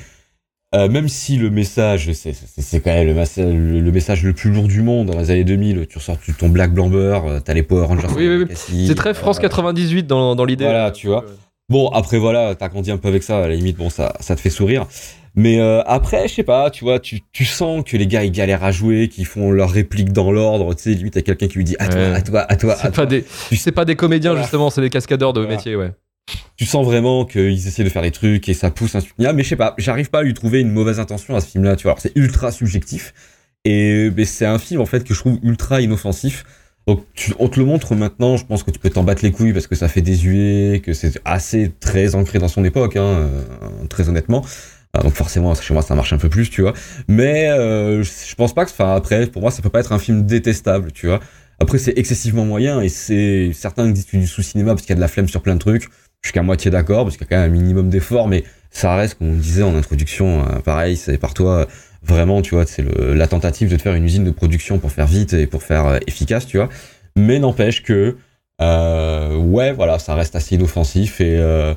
Euh, même si le message, c'est c'est- c'est quand même le, massa- le, le message le plus lourd du monde dans les années 2000, tu ressors ton Black Blamber, euh, t'as les Power Rangers. Oui, oui, oui. C'est très France euh, 98 dans, dans l'idée. Voilà, tu vois. Bon, après, voilà, t'as grandi un peu avec ça, à la limite, bon, ça, ça te fait sourire. Mais euh, après, je sais pas, tu vois, tu, tu sens que les gars, ils galèrent à jouer, qu'ils font leurs répliques dans l'ordre, tu sais, limite, t'as quelqu'un qui lui dit à toi, Ouais. à toi, à toi, à C'est toi. pas des, c'est pas des comédiens justement, c'est des cascadeurs de Voilà. métier, ouais. Tu sens vraiment qu'ils essaient de faire des trucs et ça pousse un soutenir, mais je sais pas, j'arrive pas à lui trouver une mauvaise intention à ce film-là, tu vois. C'est ultra subjectif. Et c'est un film, en fait, que je trouve ultra inoffensif. Donc, tu- on te le montre maintenant, je pense que tu peux t'en battre les couilles parce que ça fait désuet, que c'est assez très ancré dans son époque, hein, euh, très honnêtement. Ah, donc forcément, chez moi, ça marche un peu plus, tu vois. Mais euh, je pense pas que, enfin, après, pour moi, ça peut pas être un film détestable, tu vois. Après, c'est excessivement moyen et c'est certains disent que c'est du sous-cinéma parce qu'il y a de la flemme sur plein de trucs. Je suis qu'à moitié d'accord parce qu'il y a quand même un minimum d'effort, mais ça reste, comme on disait en introduction, euh, pareil, c'est par toi, euh, vraiment, tu vois, c'est la tentative de te faire une usine de production pour faire vite et pour faire euh, efficace, tu vois. Mais n'empêche que, euh, ouais, voilà, ça reste assez inoffensif et euh,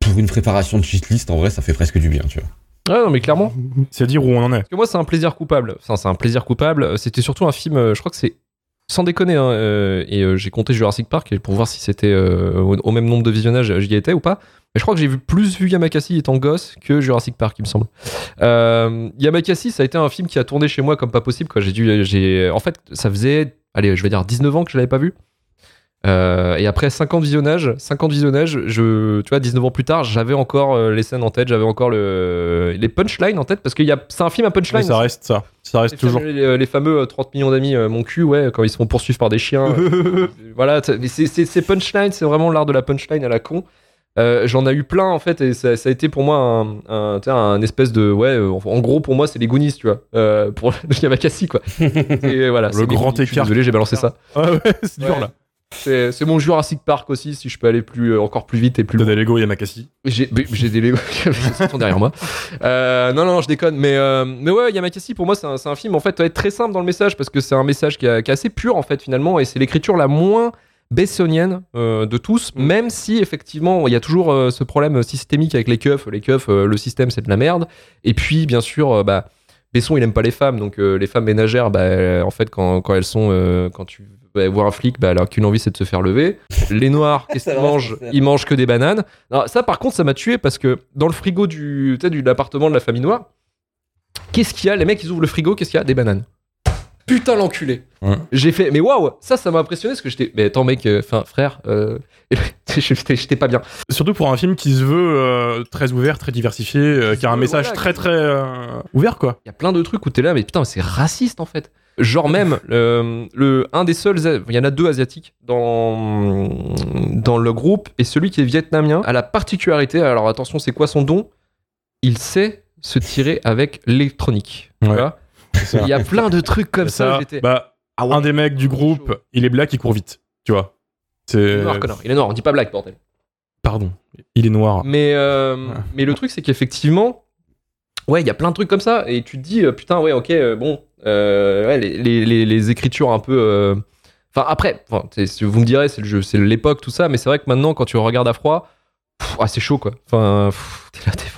pour une préparation de cheatlist, en vrai, ça fait presque du bien, tu vois. Ouais, non, mais clairement. C'est à dire où on en est. Parce que moi, c'est un plaisir coupable. Enfin, c'est un plaisir coupable. C'était surtout un film, je crois que c'est. Sans déconner, hein, euh, et euh, j'ai compté Jurassic Park pour voir si c'était euh, au, même nombre de visionnages, j'y étais ou pas. Mais je crois que j'ai plus vu Yamakasi étant gosse que Jurassic Park, il me semble. Yamakasi, ça a été un film qui a tourné chez moi comme pas possible. J'ai dû, j'ai, en fait, ça faisait, allez, je vais dire 19 ans que je l'avais pas vu. Euh, et après 50 visionnages, 50 visionnages, je, tu vois, 19 ans plus tard, j'avais encore euh, les scènes en tête, j'avais encore le, les punchlines en tête, parce que c'est un film à punchline. Mais ça reste ça. Ça reste Les toujours. fameux, les, les fameux euh, 30 millions d'amis, euh, mon cul, ouais, quand ils se font poursuivre par des chiens. [laughs] euh, voilà, c'est- punchline, c'est vraiment l'art de la punchline à la con. Euh, J'en ai eu plein en fait, et ça, ça a été pour moi un, espèce de. Ouais, euh, en gros, pour moi, c'est les Goonies, tu vois. Euh, pour [laughs] Yamakasi, quoi. [laughs] Et voilà, Le grand écart. Désolé, j'ai balancé ça. Ah ouais, c'est dur Ouais. là. C'est c'est mon Jurassic Park aussi, si je peux aller plus, euh, encore plus vite et plus T'as loin. des Lego Yamakasi. J'ai des Lego [laughs] qui sont derrière moi. Euh, non, non, je déconne. Mais, euh, mais ouais, Yamakasi, pour moi, c'est un, c'est un film en fait ouais, très simple dans le message parce que c'est un message qui, est- qui est assez pur en fait finalement et c'est l'écriture la moins bessonienne euh, de tous, même si effectivement il y a toujours euh, ce problème systémique avec les keufs. Les keufs, euh, le système c'est de la merde. Et puis bien sûr, euh, bah, Besson il aime pas les femmes, donc euh, les femmes ménagères, bah, euh, en fait quand, quand elles sont, euh, quand tu vas voir un flic, bah, elle a qu'une envie c'est de se faire lever. Les noirs, [laughs] qu'est-ce qu'ils mangent. Ils mangent que des bananes. Alors, ça par contre ça m'a tué parce que dans le frigo du, tu sais, du l'appartement de la famille noire, qu'est-ce qu'il y a? Les mecs ils ouvrent le frigo, qu'est-ce qu'il y a? Des bananes. Putain l'enculé. Ouais. J'ai fait, mais waouh, ça, ça m'a impressionné parce que j'étais, mais attends mec, enfin frère, euh, [laughs] j'étais j'étais pas bien. Surtout pour un film qui se veut euh, très ouvert, très diversifié, euh, qui a un message voilà, très très euh, ouvert quoi. Il y a plein de trucs où t'es là, mais putain, c'est raciste en fait. Genre même le, le un des seuls, il y en a deux asiatiques dans dans le groupe et celui qui est vietnamien a la particularité. Alors attention, c'est quoi son don? Il sait se tirer avec l'électronique. Ouais. Il y a plein de trucs comme ça. Bah, Ah ouais. un des mecs du groupe, il est black, il court vite, tu vois. Il est C'est noir, connard. Il est noir. On dit pas black, bordel. pardon, il est noir. Mais, euh, mais le truc, c'est qu'effectivement, ouais, il y a plein de trucs comme ça. Et tu te dis, euh, putain, ouais, ok, euh, bon, euh, ouais, les, les- les- écritures un peu. euh, Enfin, après, enfin, vous me direz, c'est le l'époque, tout ça. Mais c'est vrai que maintenant, quand tu regardes à froid, ah, c'est chaud, quoi. Enfin, t'es là, t'es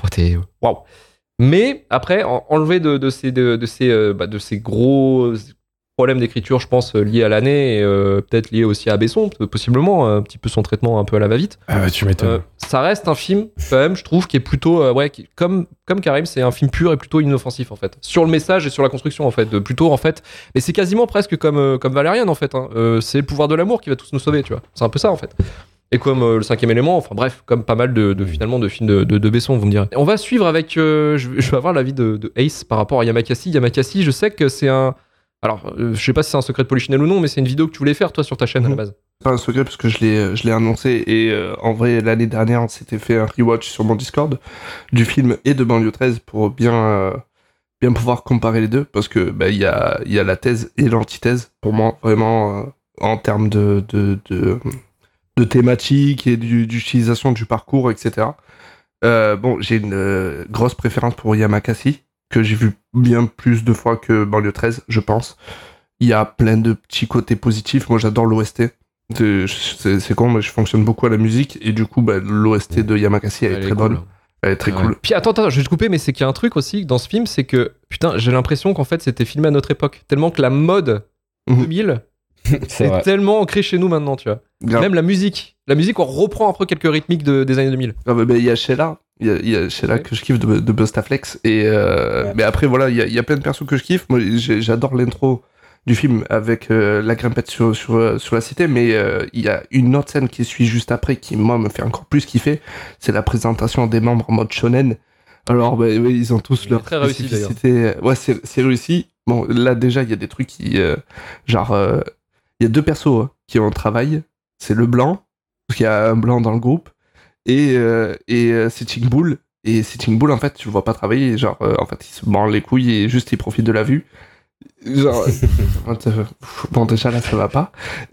Waouh. Mais après, en- enlevé de, de ces, de ces, euh, bah, de ces gros problèmes d'écriture, je pense, euh, liés à l'année et euh, peut-être liés aussi à Besson, possiblement, un petit peu son traitement un peu à la va-vite. Ah, tu m'étonnes. Euh, ça reste un film, quand même, je trouve, qui est plutôt, euh, ouais, qui- comme, comme Karim, c'est un film pur et plutôt inoffensif, en fait. Sur le message et sur la construction, en fait. de plutôt, en fait. Mais c'est quasiment presque comme, euh, comme Valérian, en fait. hein. Euh, c'est le pouvoir de l'amour qui va tous nous sauver, tu vois. C'est un peu ça, en fait. Et comme euh, le cinquième élément, enfin bref, comme pas mal de, de, finalement de films de, de, de Besson, vous me direz. On va suivre avec, euh, je, vais- je vais avoir l'avis de, de Ace par rapport à Yamakasi. Yamakasi, je sais que c'est un, alors euh, je sais pas si c'est un secret de Polichinelle ou non, mais c'est une vidéo que tu voulais faire toi sur ta chaîne à la base. C'est pas un secret parce que je l'ai, je l'ai annoncé et euh, en vrai l'année dernière on s'était fait un rewatch sur mon Discord du film et de Banlieue 13 pour bien euh, bien pouvoir comparer les deux parce que bah, il y a y a la thèse et l'antithèse pour moi vraiment euh, en termes de de, de de thématique et du- d'utilisation du parcours etc. Bon j'ai une grosse préférence pour Yamakasi que j'ai vu bien plus de fois que Banlieue 13 je pense. Il y a plein de petits côtés positifs. Moi, j'adore l'OST. C'est con, mais je fonctionne beaucoup à la musique et du coup, bah, l'OST de Yamakasi elle est Elle est très cool. bonne. Elle est très Ouais. cool. Puis attends, attends, je vais te couper, mais c'est qu'il y a un truc aussi dans ce film, c'est que putain, j'ai l'impression qu'en fait c'était filmé à notre époque, tellement que la mode Mhm. 2000 [laughs] C'est tellement ancrée chez nous maintenant, tu vois. Grave. Même la musique, la musique, on reprend un peu quelques rythmiques de- des années 2000. Ah bah, bah, il y a Sheila, il y a, il y a Sheila Ouais. que je kiffe de, de Bustaflex. Et euh, Ouais. mais après voilà, il y a, il y a plein de persos que je kiffe. Moi, j'ai- j'adore l'intro du film avec euh, la grimpette sur sur, euh, sur la cité, mais euh, il y a une autre scène qui suit juste après qui moi me fait encore plus kiffer. C'est la présentation des membres en mode shonen. Alors bah, oui, ils ont tous Il leur très réussi. Ouais, c'est c'est réussi. Bon, là déjà il y a des trucs qui euh, genre euh, il y a deux persos hein, qui ont un travail. C'est le blanc parce qu'il y a un blanc dans le groupe et, euh, et euh, Sitting Bull. Et Sitting Bull, en fait, tu le vois pas travailler. Genre, euh, en fait, il se branle les couilles et juste il profite de la vue. Genre, [laughs] [laughs] bon, déjà là, ça va pas. [laughs]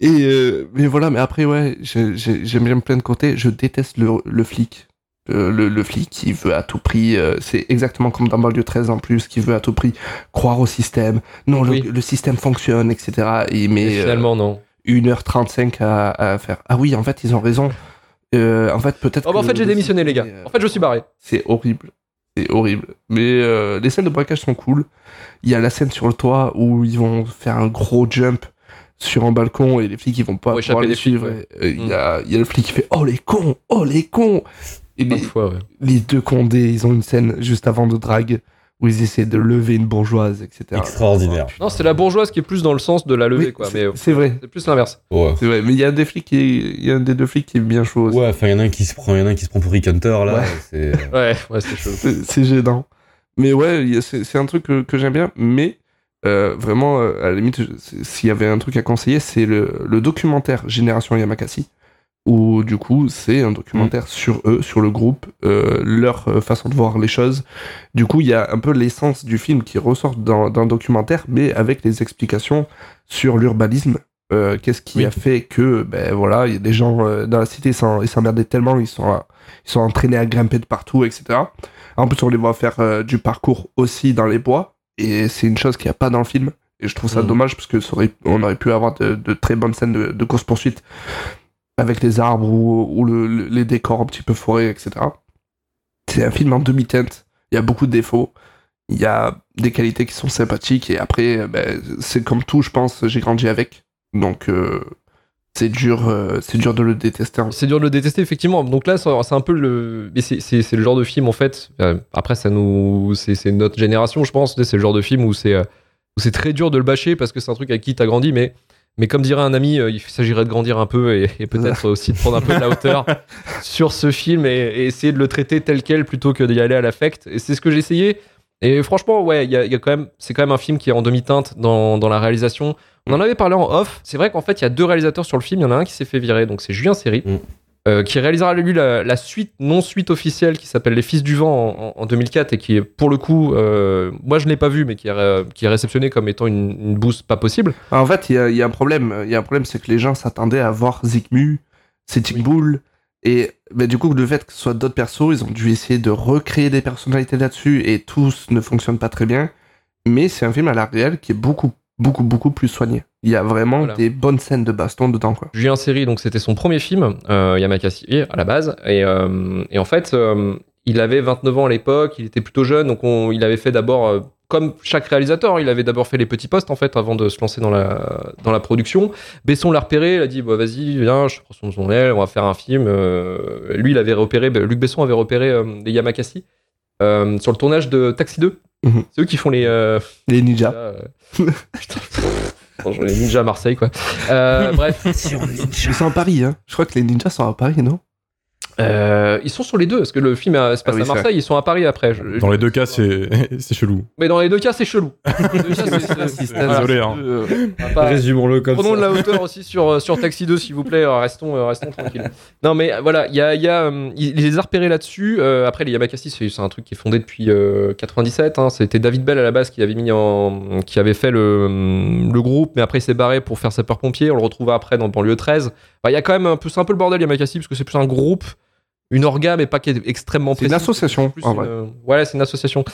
et, euh, mais voilà, mais après, ouais, j'ai- j'ai- j'aime bien plein de côtés. Je déteste le, le flic. Euh, le, le flic qui veut à tout prix, euh, c'est exactement comme dans Banlieue 13 en plus, qui veut à tout prix croire au système. Non, le, Oui. le système fonctionne, etc. Et, mais, Et euh, finalement, non. 1h35 à, à faire. Ah oui, en fait, ils ont raison. Euh, en fait, peut-être. Oh bah en fait, j'ai démissionné, les gars. euh, En fait, je suis barré. C'est horrible. C'est horrible. Mais euh, les scènes de braquage sont cool. Il y a la scène sur le toit où ils vont faire un gros jump sur un balcon et les flics ils vont pas pouvoir les suivre. ouais. Euh, Il y, a, il y a le flic qui fait Oh les cons Oh les cons Et les, de fois, ouais. les deux condés, ils ont une scène juste avant de drague où ils essaient de lever une bourgeoise, etc. Extraordinaire. Non, c'est la bourgeoise qui est plus dans le sens de la levée, Oui, quoi. c'est- Mais c'est vrai. c'est plus l'inverse. Ouais. C'est vrai, mais il y a des flics qui, il y a un des deux flics qui est bien chaud aussi. Ouais, enfin, il y en a un qui se prend, il y en a un qui se prend pour Rick Hunter, là. Ouais. C'est. [laughs] Ouais, ouais, c'est chaud. C'est c'est gênant. Mais ouais, c'est c'est un truc que, que j'aime bien, mais euh, vraiment, euh, à la limite, s'il y avait un truc à conseiller, c'est le, le documentaire Génération Yamakasi, où du coup, c'est un documentaire sur eux, sur le groupe, euh, leur euh, façon de voir les choses. Du coup, il y a un peu l'essence du film qui ressort le documentaire, mais avec les explications sur l'urbanisme Euh, Qu'est-ce qui a fait que, ben voilà, il y a des gens euh, dans la cité, ils s'emmerdaient tellement, ils sont, à- ils sont entraînés à grimper de partout, etc. En plus, on les voit faire du parcours aussi dans les bois, et c'est une chose qu'il n'y a pas dans le film. Et je trouve ça Mhm. dommage parce que ça aurait- on aurait pu avoir de, de très bonnes scènes de, de course-poursuite avec les arbres ou, ou le- le- les décors un petit peu forêts, etc. C'est un film en demi-teinte. Il y a beaucoup de défauts. Il y a des qualités qui sont sympathiques. Et après, euh, ben, c'est comme tout, je pense, j'ai grandi avec. Donc, euh, c'est dur, euh, c'est dur de le détester. C'est dur de le détester, effectivement. Donc là, c'est un peu le. C'est- le genre de film, en fait. après, ça nous. C'est notre génération, je pense. C'est le genre de film où c'est où c'est très dur de le bâcher parce que c'est un truc avec qui t'as grandi. Mais, mais comme dirait un ami, euh, il s'agirait de grandir un peu et, et peut-être [laughs] aussi de prendre un peu de la hauteur [laughs] sur ce film et, et essayer de le traiter tel quel plutôt que d'y aller à l'affect. Et c'est ce que j'ai essayé. Et franchement, ouais, y a, il y a quand même, c'est quand même un film qui est en demi-teinte dans, dans la réalisation. On en avait parlé en off. C'est vrai qu'en fait, il y a deux réalisateurs sur le film. Il y en a un qui s'est fait virer, donc c'est Julien Serry, euh, qui réalisera lui la, la suite, non suite officielle, qui s'appelle Les Fils du Vent en, en 2004 et qui est pour le coup, euh, moi je l'ai pas vu, mais qui est, ré- qui est réceptionné comme étant une, une bouse pas possible. En fait, il y a, il y a un problème. Il y a un problème, c'est que les gens s'attendaient à voir Zikmu, Sitting Bull. Et ben, du coup, le fait que ce soit d'autres persos, ils ont dû essayer de recréer des personnalités là-dessus et tous ne fonctionnent pas très bien. Mais c'est un film à la réelle qui est beaucoup, beaucoup, beaucoup plus soigné. Il y a vraiment Voilà. des bonnes scènes de baston dedans, quoi. Julien Serry, donc c'était son premier film, euh, Yamakasi à la base, et, euh, et en fait, euh, il avait 29 ans à l'époque, il était plutôt jeune, donc on- il avait fait d'abord, euh, comme chaque réalisateur, il avait d'abord fait les petits postes en fait avant de se lancer dans la, dans la production. Besson l'a repéré, il a dit bah, vas-y, viens, je prends son, son aile, on va faire un film. Lui, il avait repéré, bah, Luc Besson avait repéré les Yamakasi sur le tournage de Taxi 2. Mhm. C'est eux qui font les. Les ninjas. [laughs] putain, franchement, les ninjas à Marseille, quoi. Euh, bref. Ils sont à Paris, hein. Je crois que les ninjas sont à Paris, non? Euh, ils sont sur les deux, parce que le film euh, se passe Ah oui, à Marseille, ils sont à Paris après. Je- Dans les deux cas, c'est [laughs] c'est chelou. Mais dans les deux cas, c'est chelou. [laughs] Désolé, hein. Euh, pas- Résumons-le comme Prenons ça. de la hauteur aussi sur, sur Taxi 2, s'il vous plaît. Restons, restons tranquilles. Non, mais voilà, il y a, il y a, il les a repérés là-dessus. Euh, après, les Yamakasi, c'est un truc qui est fondé depuis euh, 97. hein. C'était David Bell à la base qui avait mis en, qui avait fait le, le groupe, mais après il s'est barré pour faire sapeur-pompier. On le retrouve après dans Banlieue 13. Enfin, Il y a quand même un peu, c'est un peu le bordel Yamakasi parce que c'est plus un groupe, une orga, mais pas qui est extrêmement C'est une association, en vrai. euh, voilà, c'est une association.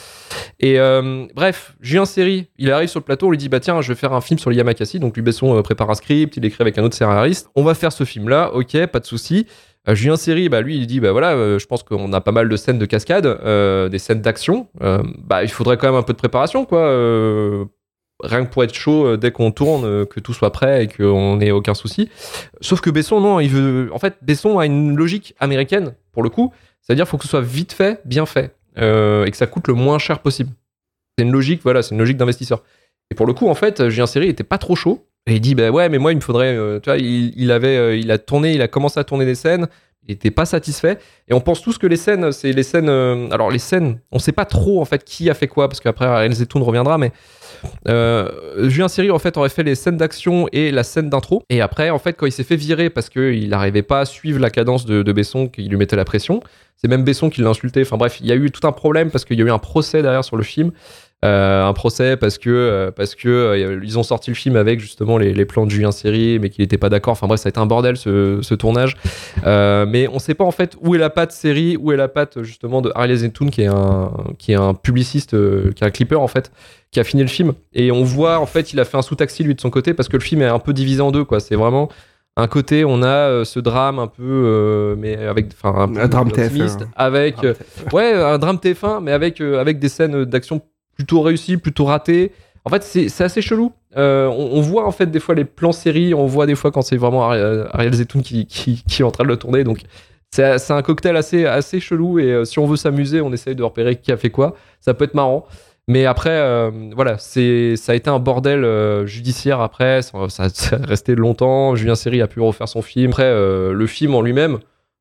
Et euh, bref, Julien Serry, il arrive sur le plateau, on lui dit bah tiens, je vais faire un film sur les Yamakasi. Donc lui Besson euh, prépare un script, il écrit avec un autre scénariste. On va faire ce film-là, ok, pas de souci. Euh, Julien Serry, bah lui, il dit bah voilà, euh, je pense qu'on a pas mal de scènes de cascade, euh, des scènes d'action. Euh, bah il faudrait quand même un peu de préparation, quoi. Rien que pour être chaud euh, dès qu'on tourne, euh, que tout soit prêt et qu'on ait aucun souci. Sauf que Besson, non, il veut. En fait, Besson a une logique américaine pour le coup. C'est-à-dire qu'il faut que ce soit vite fait, bien fait, euh, et que ça coûte le moins cher possible. C'est une logique, voilà, c'est une logique d'investisseur. Et pour le coup, en fait, Julien Serry était pas trop chaud. Et il dit, bah ouais, mais moi, il me faudrait. tu vois, il, avait, il a tourné, il a commencé à tourner des scènes. Était pas satisfait. Et on pense tous que les scènes, c'est les scènes. alors les scènes, on sait pas trop en fait qui a fait quoi, parce qu'après Ariel Zetoun reviendra, mais euh, Julien Serry en fait aurait fait les scènes d'action et la scène d'intro. Et après, en fait, quand il s'est fait virer parce qu'il n'arrivait pas à suivre la cadence de, Besson, qu'il lui mettait la pression, c'est même Besson qui l'a insulté. Enfin bref, il y a eu tout un problème parce qu'il y a eu un procès derrière sur le film. Euh, un procès parce que euh, parce que ils ont sorti le film avec justement les, plans de Julien Serry mais qu'il n'était pas d'accord enfin bref ça a été un bordel ce, tournage mais on sait pas en fait où est la patte série où est la patte justement de Ariel Zetoun qui est un qui est un publiciste qui est un clipper en fait qui a fini le film. Et on voit en fait il a fait un sous-taxi lui de son côté parce que le film est un peu divisé en deux quoi. C'est vraiment un côté on a euh, ce drame un peu euh, mais avec enfin un, peu Un drame TF1. optimiste, avec euh, ouais un drame TF1 mais avec avec des scènes d'action plutôt réussies plutôt ratées. En fait c'est assez chelou. On, on voit en fait des fois les plans séries. On voit des fois quand c'est vraiment Ari- Ariel Zetoun qui, qui, qui est en train de le tourner. Donc c'est un cocktail assez, assez chelou. Et si on veut s'amuser on essaye de repérer qui a fait quoi. Ça peut être marrant mais après euh, voilà c'est ça a été un bordel euh, judiciaire après. Ça, ça, a resté longtemps. Julien Serry a pu refaire son film. Après euh, le film en lui-même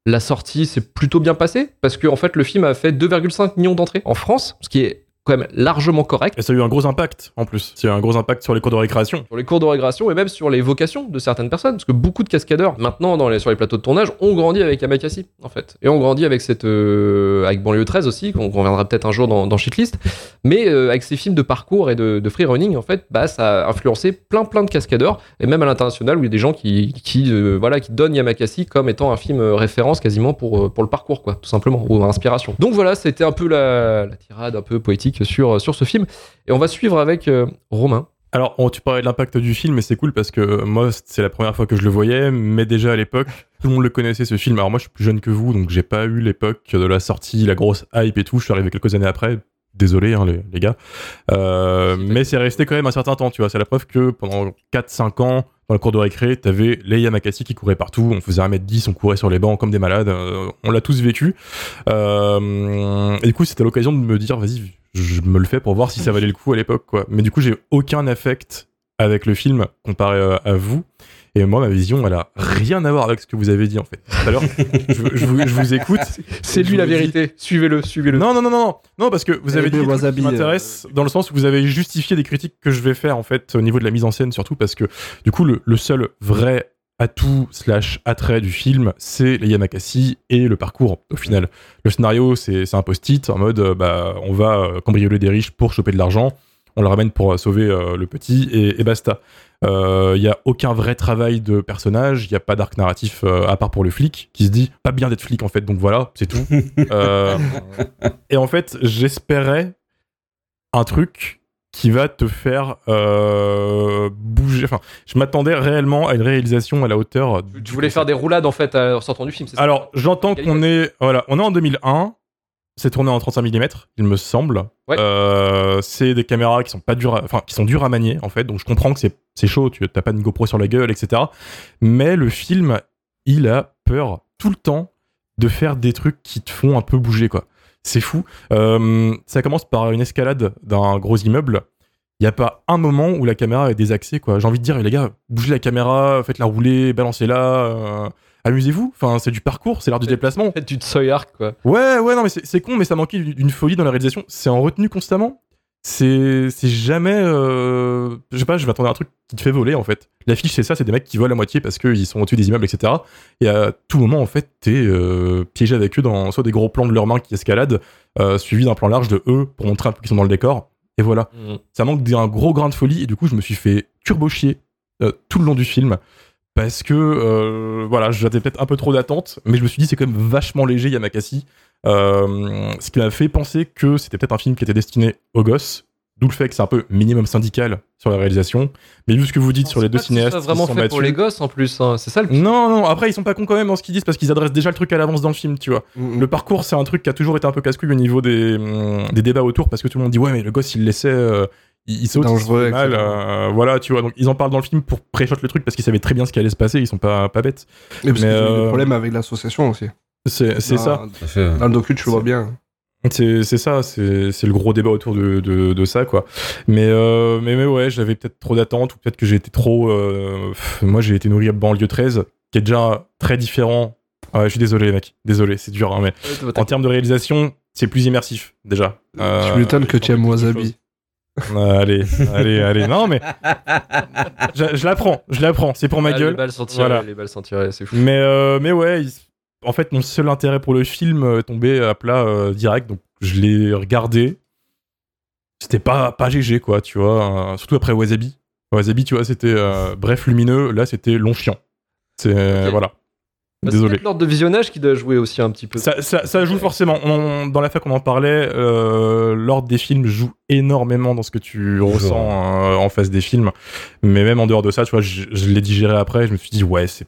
la sortie s'est plutôt bien passée parce que en fait le film a fait 2,5 millions d'entrées en France ce qui est quand même largement correct Et ça a eu un gros impact en plus. C'est un gros impact sur les cours de récréation. sur les cours de récréation et même sur les vocations de certaines personnes. Parce que beaucoup de cascadeurs, maintenant, dans les, sur les plateaux de tournage, ont grandi avec Yamakasi, en fait. Et ont grandi avec cette. euh, avec Banlieue 13 aussi, qu'on reviendra peut-être un jour dans, dans Shitlist. Mais euh, avec ces films de parcours et de, de free running, en fait, bah, ça a influencé plein plein de cascadeurs, et même à l'international, où il y a des gens qui, qui, euh, voilà, qui donnent Yamakasi comme étant un film référence quasiment pour, pour le parcours, quoi, tout simplement, ou inspiration. Donc voilà, c'était un peu la, la tirade un peu poétique sur, sur ce film. Et on va suivre avec euh, Romain. Alors, on- tu parlais de l'impact du film, et c'est cool parce que moi, c'est la première fois que je le voyais, mais déjà à l'époque, [laughs] tout le monde le connaissait ce film. Alors moi, je suis plus jeune que vous, donc j'ai pas eu l'époque de la sortie, la grosse hype et tout. Je suis arrivé quelques années après. Désolé, hein, les, les gars. Euh, mais c'est resté quand même un certain temps, tu vois. C'est la preuve que pendant 4-5 ans, dans le cours de récré, t'avais les Yamakasi qui couraient partout. On faisait 1m10, on courait sur les bancs comme des malades. Euh, on l'a tous vécu. Euh, et du coup, c'était l'occasion de me dire, vas-y, je me le fais pour voir si ça valait le coup à l'époque, quoi. Mais du coup, j'ai aucun affect avec le film comparé euh, à vous. Et moi, ma vision, elle a rien à voir avec ce que vous avez dit, en fait. Tout à l'heure, [laughs] je, je vous, je vous écoute. C'est lui la dis- vérité. Suivez-le, suivez-le. non, non, non, non, non, parce que vous avez Eh dit ben, des trucs qui m'intéressent dans le sens où vous avez justifié des critiques que je vais faire en fait au niveau de la mise en scène surtout parce que du coup le, le seul vrai atout slash attrait du film c'est les Yamakasi et le parcours au final. Le scénario c'est un post-it en mode euh, bah on va euh, cambrioler des riches pour choper de l'argent, on le ramène pour euh, sauver euh, le petit et, et basta. Il n'y a aucun vrai travail de personnage, il n'y a pas d'arc narratif euh, à part pour le flic qui se dit pas bien d'être flic en fait, donc voilà, c'est tout. [laughs] Et en fait, j'espérais un truc qui va te faire euh, bouger. Enfin, je m'attendais réellement à une réalisation à la hauteur. Tu voulais faire des roulades en fait en sortant du film, c'est ça Alors, j'entends qu'on est, voilà, on est en 2001. C'est tourné en 35 mm, il me semble. Ouais. Euh, c'est des caméras qui sont pas dures, à- enfin qui sont dures à manier en fait. Donc je comprends que c'est c'est chaud, tu t'as pas une GoPro sur la gueule, etc. Mais le film, il a peur tout le temps de faire des trucs qui te font un peu bouger quoi. C'est fou. Euh, ça commence par une escalade d'un gros immeuble. Il n'y a pas un moment où la caméra est désaxée quoi. J'ai envie de dire les gars, bougez la caméra, faites-la rouler, balancez-la. euh, Amusez-vous, enfin c'est du parcours, c'est l'art du déplacement. Faites du Arc quoi. Ouais, ouais, non, mais c'est con, mais ça manquait d'une folie dans la réalisation. C'est en retenue constamment. C'est c'est jamais. euh, Je sais pas, je m'attendais à un truc qui te fait voler en fait. L'affiche, c'est ça, c'est des mecs qui volent à moitié parce qu'ils sont au-dessus des immeubles, etc. Et à tout moment, en fait, t'es euh, piégé avec eux dans soit des gros plans de leurs mains qui escaladent, euh, suivi d'un plan large de eux pour montrer un peu qu'ils sont dans le décor. Et voilà. Mm. Ça manque d'un gros grain de folie, et du coup, je me suis fait turbo chier euh, tout le long du film parce que voilà, j'avais peut-être un peu trop d'attentes, mais je me suis dit c'est quand même vachement léger Yamakasi, ce qui m'a fait penser que c'était peut-être un film qui était destiné aux gosses, d'où le fait que c'est un peu minimum syndical sur la réalisation. Mais vu ce que vous dites sur les deux C'est que cinéastes, qui vraiment sont fait pour les gosses en plus, hein. c'est ça le non, non, après ils sont pas cons quand même dans ce qu'ils disent parce qu'ils adressent déjà le truc à l'avance dans le film, tu vois. Le parcours, c'est un truc qui a toujours été un peu casse-couille au niveau des, des débats autour parce que tout le monde dit ouais, mais le gosse il laissait. euh, il, il saute, dangereux, mal, euh, voilà, tu vois. Donc ils en parlent dans le film pour pré-shot le truc parce qu'ils savaient très bien ce qui allait se passer, ils sont pas, pas bêtes. Mais parce Mais, qu'ils ont eu euh, des problèmes avec l'association aussi. C'est ça. Dans le docu, tu le vois bien. C'est c'est ça, c'est c'est le gros débat autour de, de, de ça, quoi. Mais, euh, mais, mais ouais, j'avais peut-être trop d'attentes, ou peut-être que j'ai été trop. euh, pff, moi, j'ai été nourri à banlieue 13, qui est déjà très différent. Ouais, je suis désolé, mec. Désolé, c'est dur, hein, mais en termes de réalisation, c'est plus immersif, déjà. Euh, Je m'étonne que tu aimes Wasabi. allez, allez, allez. Non, mais. Je, je l'apprends, je l'apprends, c'est pour ma Ah, gueule. Les balles sont tirées, Voilà. les balles sont tirées, c'est fou. Mais, euh, mais ouais, en fait, mon seul intérêt pour le film euh, tombait à plat euh, direct, donc je l'ai regardé. C'était pas, pas GG, quoi, tu vois. euh, surtout après Wasabi. Wasabi, tu vois, c'était euh, bref, lumineux. Là, c'était long chiant. C'est. Voilà. Bah, c'est Désolé. peut-être l'ordre de visionnage qui doit jouer aussi un petit peu. Ça, ça, ça joue forcément. On- dans la fac, on en parlait. euh, L'ordre des films joue énormément dans ce que tu ressens euh, en face des films. Mais même en dehors de ça, tu vois, je, je l'ai digéré après. Je me suis dit, ouais, c'est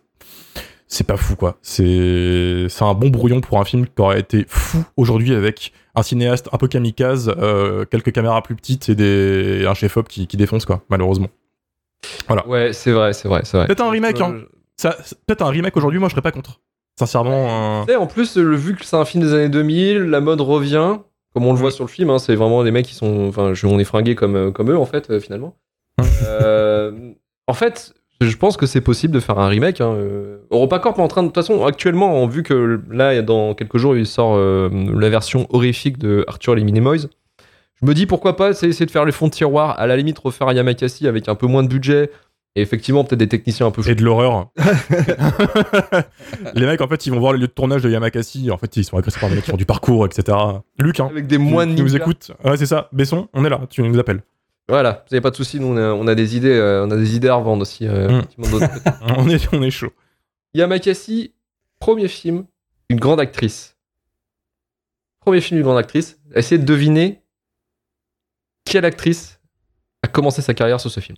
c'est pas fou, quoi. C'est c'est un bon brouillon pour un film qui aurait été fou aujourd'hui avec un cinéaste un peu kamikaze, euh, quelques caméras plus petites et des, un chef-op qui, qui défonce, quoi, malheureusement. Voilà. Ouais, c'est vrai, c'est vrai, c'est vrai. Peut-être un remake, hein. C'est- Peut-être un remake aujourd'hui, moi je serais pas contre. Sincèrement. euh, Tu sais, en plus, le, vu que c'est un film des années 2000, la mode revient, comme on le voit sur le film, hein, c'est vraiment des mecs qui sont. Enfin, on est fringués comme, euh, comme eux, en fait, euh, finalement. Euh, en fait, je pense que c'est possible de faire un remake. Hein. euh. EuropaCorp est en train de. De toute façon, actuellement, vu que là, dans quelques jours, il sort euh, la version horrifique de Arthur et les Minimoys. Je me dis pourquoi pas essayer de faire les fonds de tiroir, à la limite refaire un Yamakasi avec un peu moins de budget Et effectivement, peut-être des techniciens un peu fous. Et de l'horreur. [laughs] les mecs, en fait, ils vont voir le lieu de tournage de Yamakasi. En fait, ils sont agressés par des mecs qui font du parcours, etc. Luc, hein, Avec des moines qui nous écoutent. Ouais, c'est ça. Besson, on est là. Tu nous appelles. Voilà, vous avez pas de soucis, nous on a, on a des idées, euh, on a des idées à revendre aussi. euh, Mm. [laughs] on, est, on est chaud. Yamakasi, premier film, une grande actrice. Premier film d'une grande actrice. Essayez de deviner quelle actrice a commencé sa carrière sur ce film.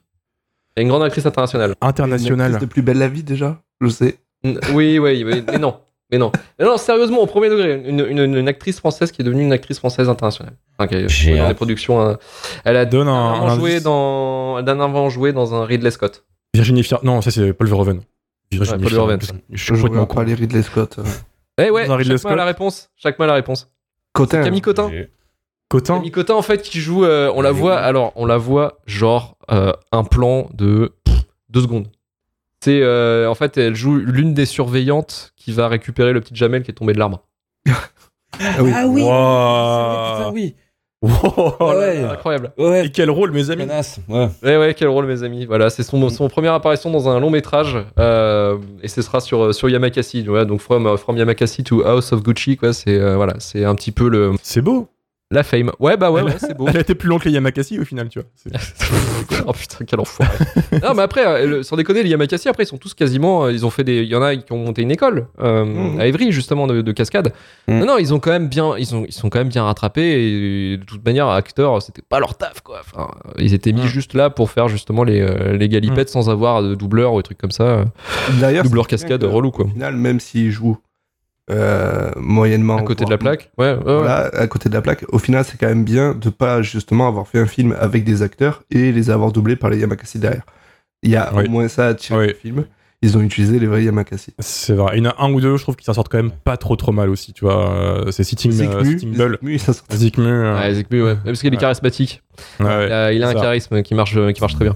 Et une grande actrice internationale. International. de plus belle la vie déjà, je sais. N- oui, oui, mais non. Mais non. Mais non, sérieusement, au premier degré, une, une- une actrice française qui est devenue une actrice française internationale. Enfin, qui dans des productions. euh, elle a Donne un- un joué dans, elle a dernièrement joué dans un Ridley Scott. Virginie Fier. Non, ça, c'est Paul Verhoeven. Virginie Ouais, Paul. Verhoeven. Je suis complètement con. pas les Ridley Scott. euh. Eh ouais, Ridley chaque mois la Scott. réponse. Chaque mois la réponse. Cotin. Camille Cotin. Cotin. Camille Cotin, en fait, qui joue. euh, on la voit. Alors, on la voit genre euh, un plan de pff, deux secondes. C'est euh, en fait, elle joue l'une des surveillantes qui va récupérer le petit Jamel qui est tombé de l'arbre. Ah oui. Ah oui. Wow. Putain, oui. Wow, Ah ouais. Incroyable. Ouais. Et quel rôle, mes amis Connasse. Ouais. Ouais, ouais, quel rôle, mes amis. Voilà, c'est son, son première apparition dans un long métrage. euh, et ce sera sur, sur Yamakasi. Donc, from, from Yamakasi to House of Gucci, quoi. C'est euh, voilà, c'est un petit peu le, C'est beau. La fame. Ouais, bah ouais, ouais, c'est beau. Elle a été plus longue que les Yamakasi au final, tu vois. [laughs] Oh putain, quel enfoiré. non, mais après, euh, le- sans déconner, les Yamakasi, après, ils sont tous quasiment. euh, Ils ont fait des. Il y en a qui ont monté une école euh, Mhm. à Évry, justement, de, de cascade. Mhm. Non, non, ils ont quand même bien. Ils, ont, ils sont quand même bien rattrapés. Et de toute manière, acteurs, c'était pas leur taf, quoi. Enfin, ils étaient mis Mhm. juste là pour faire justement les, les galipettes sans avoir de doubleur ou des trucs comme ça. D'ailleurs, Doubleur cascade, que, relou, quoi. Au final, même s'il joue euh, moyennement. À côté de la plaque. Ouais, ouais, ouais. Voilà, à côté de la plaque. Au final, c'est quand même bien de pas justement avoir fait un film avec des acteurs et les avoir doublés par les Yamakasi derrière. Il y a Oui. au moins ça à tirer Oui. du film. Ils ont utilisé les vrais Yamakasi. C'est vrai. Il y en a un ou deux, je trouve, qui s'en sortent quand même pas trop trop mal aussi, tu vois. Euh, C'est Sitting, euh, Zikmu, Sitting Bull. Zikmu, euh, Ouais, parce qu'il est Ouais. charismatique. ouais. Il a, il a un charisme qui marche, qui marche très bien.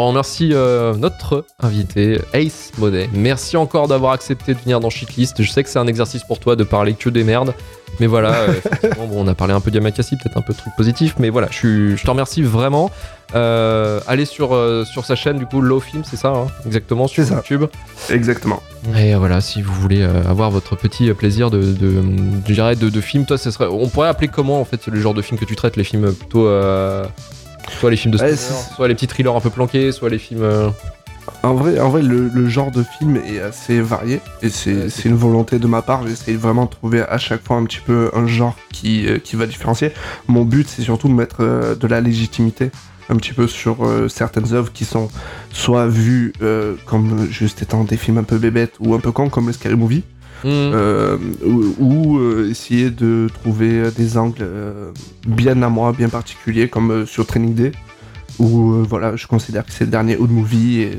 On remercie euh, notre invité Ace Monet. Merci encore d'avoir accepté de venir dans Shitlist. Je sais que c'est un exercice pour toi de parler que des merdes. Mais voilà, [laughs] euh, effectivement, bon, on a parlé un peu d'Yamakasi, peut-être un peu de trucs positifs. Mais voilà, je, te remercie vraiment. Euh, allez sur, euh, sur sa chaîne, du coup, Low Film, c'est ça, hein, exactement, sur ça. YouTube. Exactement. Et voilà, si vous voulez avoir votre petit plaisir de, de, de, de film, toi, ce serait, on pourrait appeler comment en fait le genre de film que tu traites, les films plutôt, soit les films de Ouais, stoner, soit les petits thrillers un peu planqués, soit les films. euh, En vrai, en vrai le, le genre de film est assez varié et c'est Ouais, une volonté de ma part. J'essaie vraiment de trouver à chaque fois un petit peu un genre qui, euh, qui va différencier. Mon but, c'est surtout de mettre euh, de la légitimité un petit peu sur euh, certaines œuvres qui sont soit vues euh, comme juste étant des films un peu bébêtes ou un peu cons comme le Scary Movie. Euh, ou, ou, euh, essayer de trouver euh, des angles bien à moi, bien particuliers, comme sur Training Day, où euh, voilà, je considère que c'est le dernier Old Movie et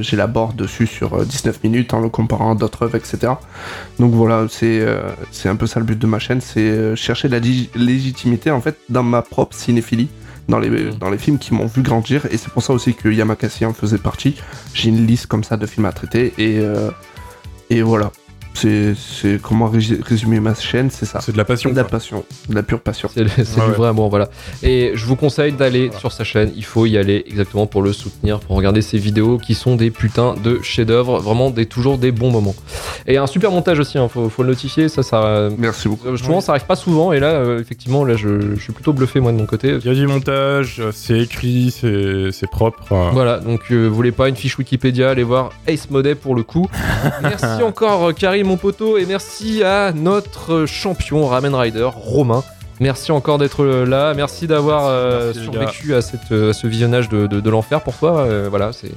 j'élabore dessus sur euh, 19 minutes en le comparant à d'autres œuvres, etc. Donc voilà, c'est euh, un peu ça le but de ma chaîne, c'est chercher la lég- légitimité en fait dans ma propre cinéphilie. Dans les, dans les films qui m'ont vu grandir, et c'est pour ça aussi que Yamakasi en faisait partie. J'ai une liste comme ça de films à traiter, et, euh, et voilà. C'est comment ré- résumer ma chaîne, c'est ça. C'est de la passion. de la quoi. passion, de la pure passion. C'est Ouais, du vrai amour, voilà. Et je vous conseille d'aller sur sa chaîne. Il faut y aller exactement pour le soutenir, pour regarder ses vidéos qui sont des putains de chefs-d'œuvre, vraiment des toujours des bons moments. Et un super montage aussi, hein, faut, faut le notifier. Ça, ça. Merci beaucoup. euh, Souvent, ça arrive pas souvent. Et là, euh, effectivement, là, je, je suis plutôt bluffé moi de mon côté. Il y a du montage, c'est écrit, c'est propre. euh. Voilà, donc euh, vous voulez pas une fiche Wikipédia, allez voir Ace Modet pour le coup. [laughs] merci encore Karim mon poteau et merci à notre champion Ramen Rider Romain. Merci encore d'être là, merci d'avoir euh, survécu à, cette, euh, à ce visionnage de, de- de l'enfer pour toi. euh, voilà, c'est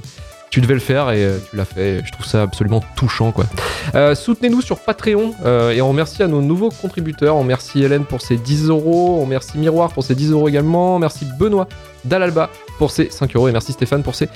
tu devais le faire et tu l'as fait. Je trouve ça absolument touchant quoi. Euh, Soutenez-nous sur Patreon euh, et on remercie à nos nouveaux contributeurs. On remercie Hélène pour ses 10 euros, on remercie Miroir pour ses 10 euros également, merci Benoît Dalalba pour ses 5 euros et merci Stéphane pour ses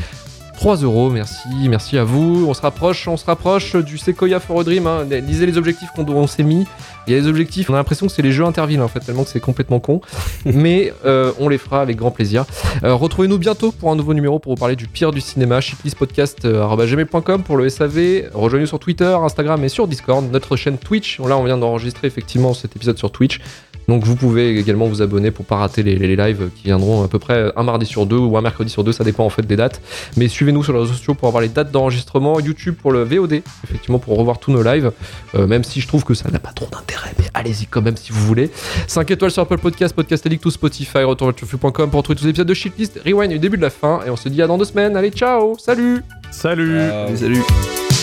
3 euros, merci, merci à vous. On se rapproche, on se rapproche du Sequoia for a Dream. hein. Lisez les objectifs qu'on on s'est mis. Il y a des objectifs, on a l'impression que c'est les jeux Interville en fait, tellement que c'est complètement con. [laughs] Mais euh, on les fera avec grand plaisir. Euh, Retrouvez-nous bientôt pour un nouveau numéro pour vous parler du pire du cinéma. shitlistpodcast.gmail.com pour le SAV. Rejoignez-nous sur Twitter, Instagram et sur Discord. Notre chaîne Twitch. Là, on vient d'enregistrer effectivement cet épisode sur Twitch. Donc vous pouvez également vous abonner pour pas rater les, les lives qui viendront à peu près un mardi sur deux ou un mercredi sur deux, ça dépend en fait des dates. Mais suivez-nous sur les réseaux sociaux pour avoir les dates d'enregistrement, YouTube pour le VOD, effectivement pour revoir tous nos lives, Euh, même si je trouve que ça n'a pas trop d'intérêt, mais allez-y quand même si vous voulez. 5 étoiles sur Apple Podcast, Podcast Addict ou Spotify, retourvelturfu.com pour retrouver tous les épisodes de Shitlist, Rewind du début de la fin, et on se dit à dans deux semaines, allez ciao, salut Salut Euh, Salut.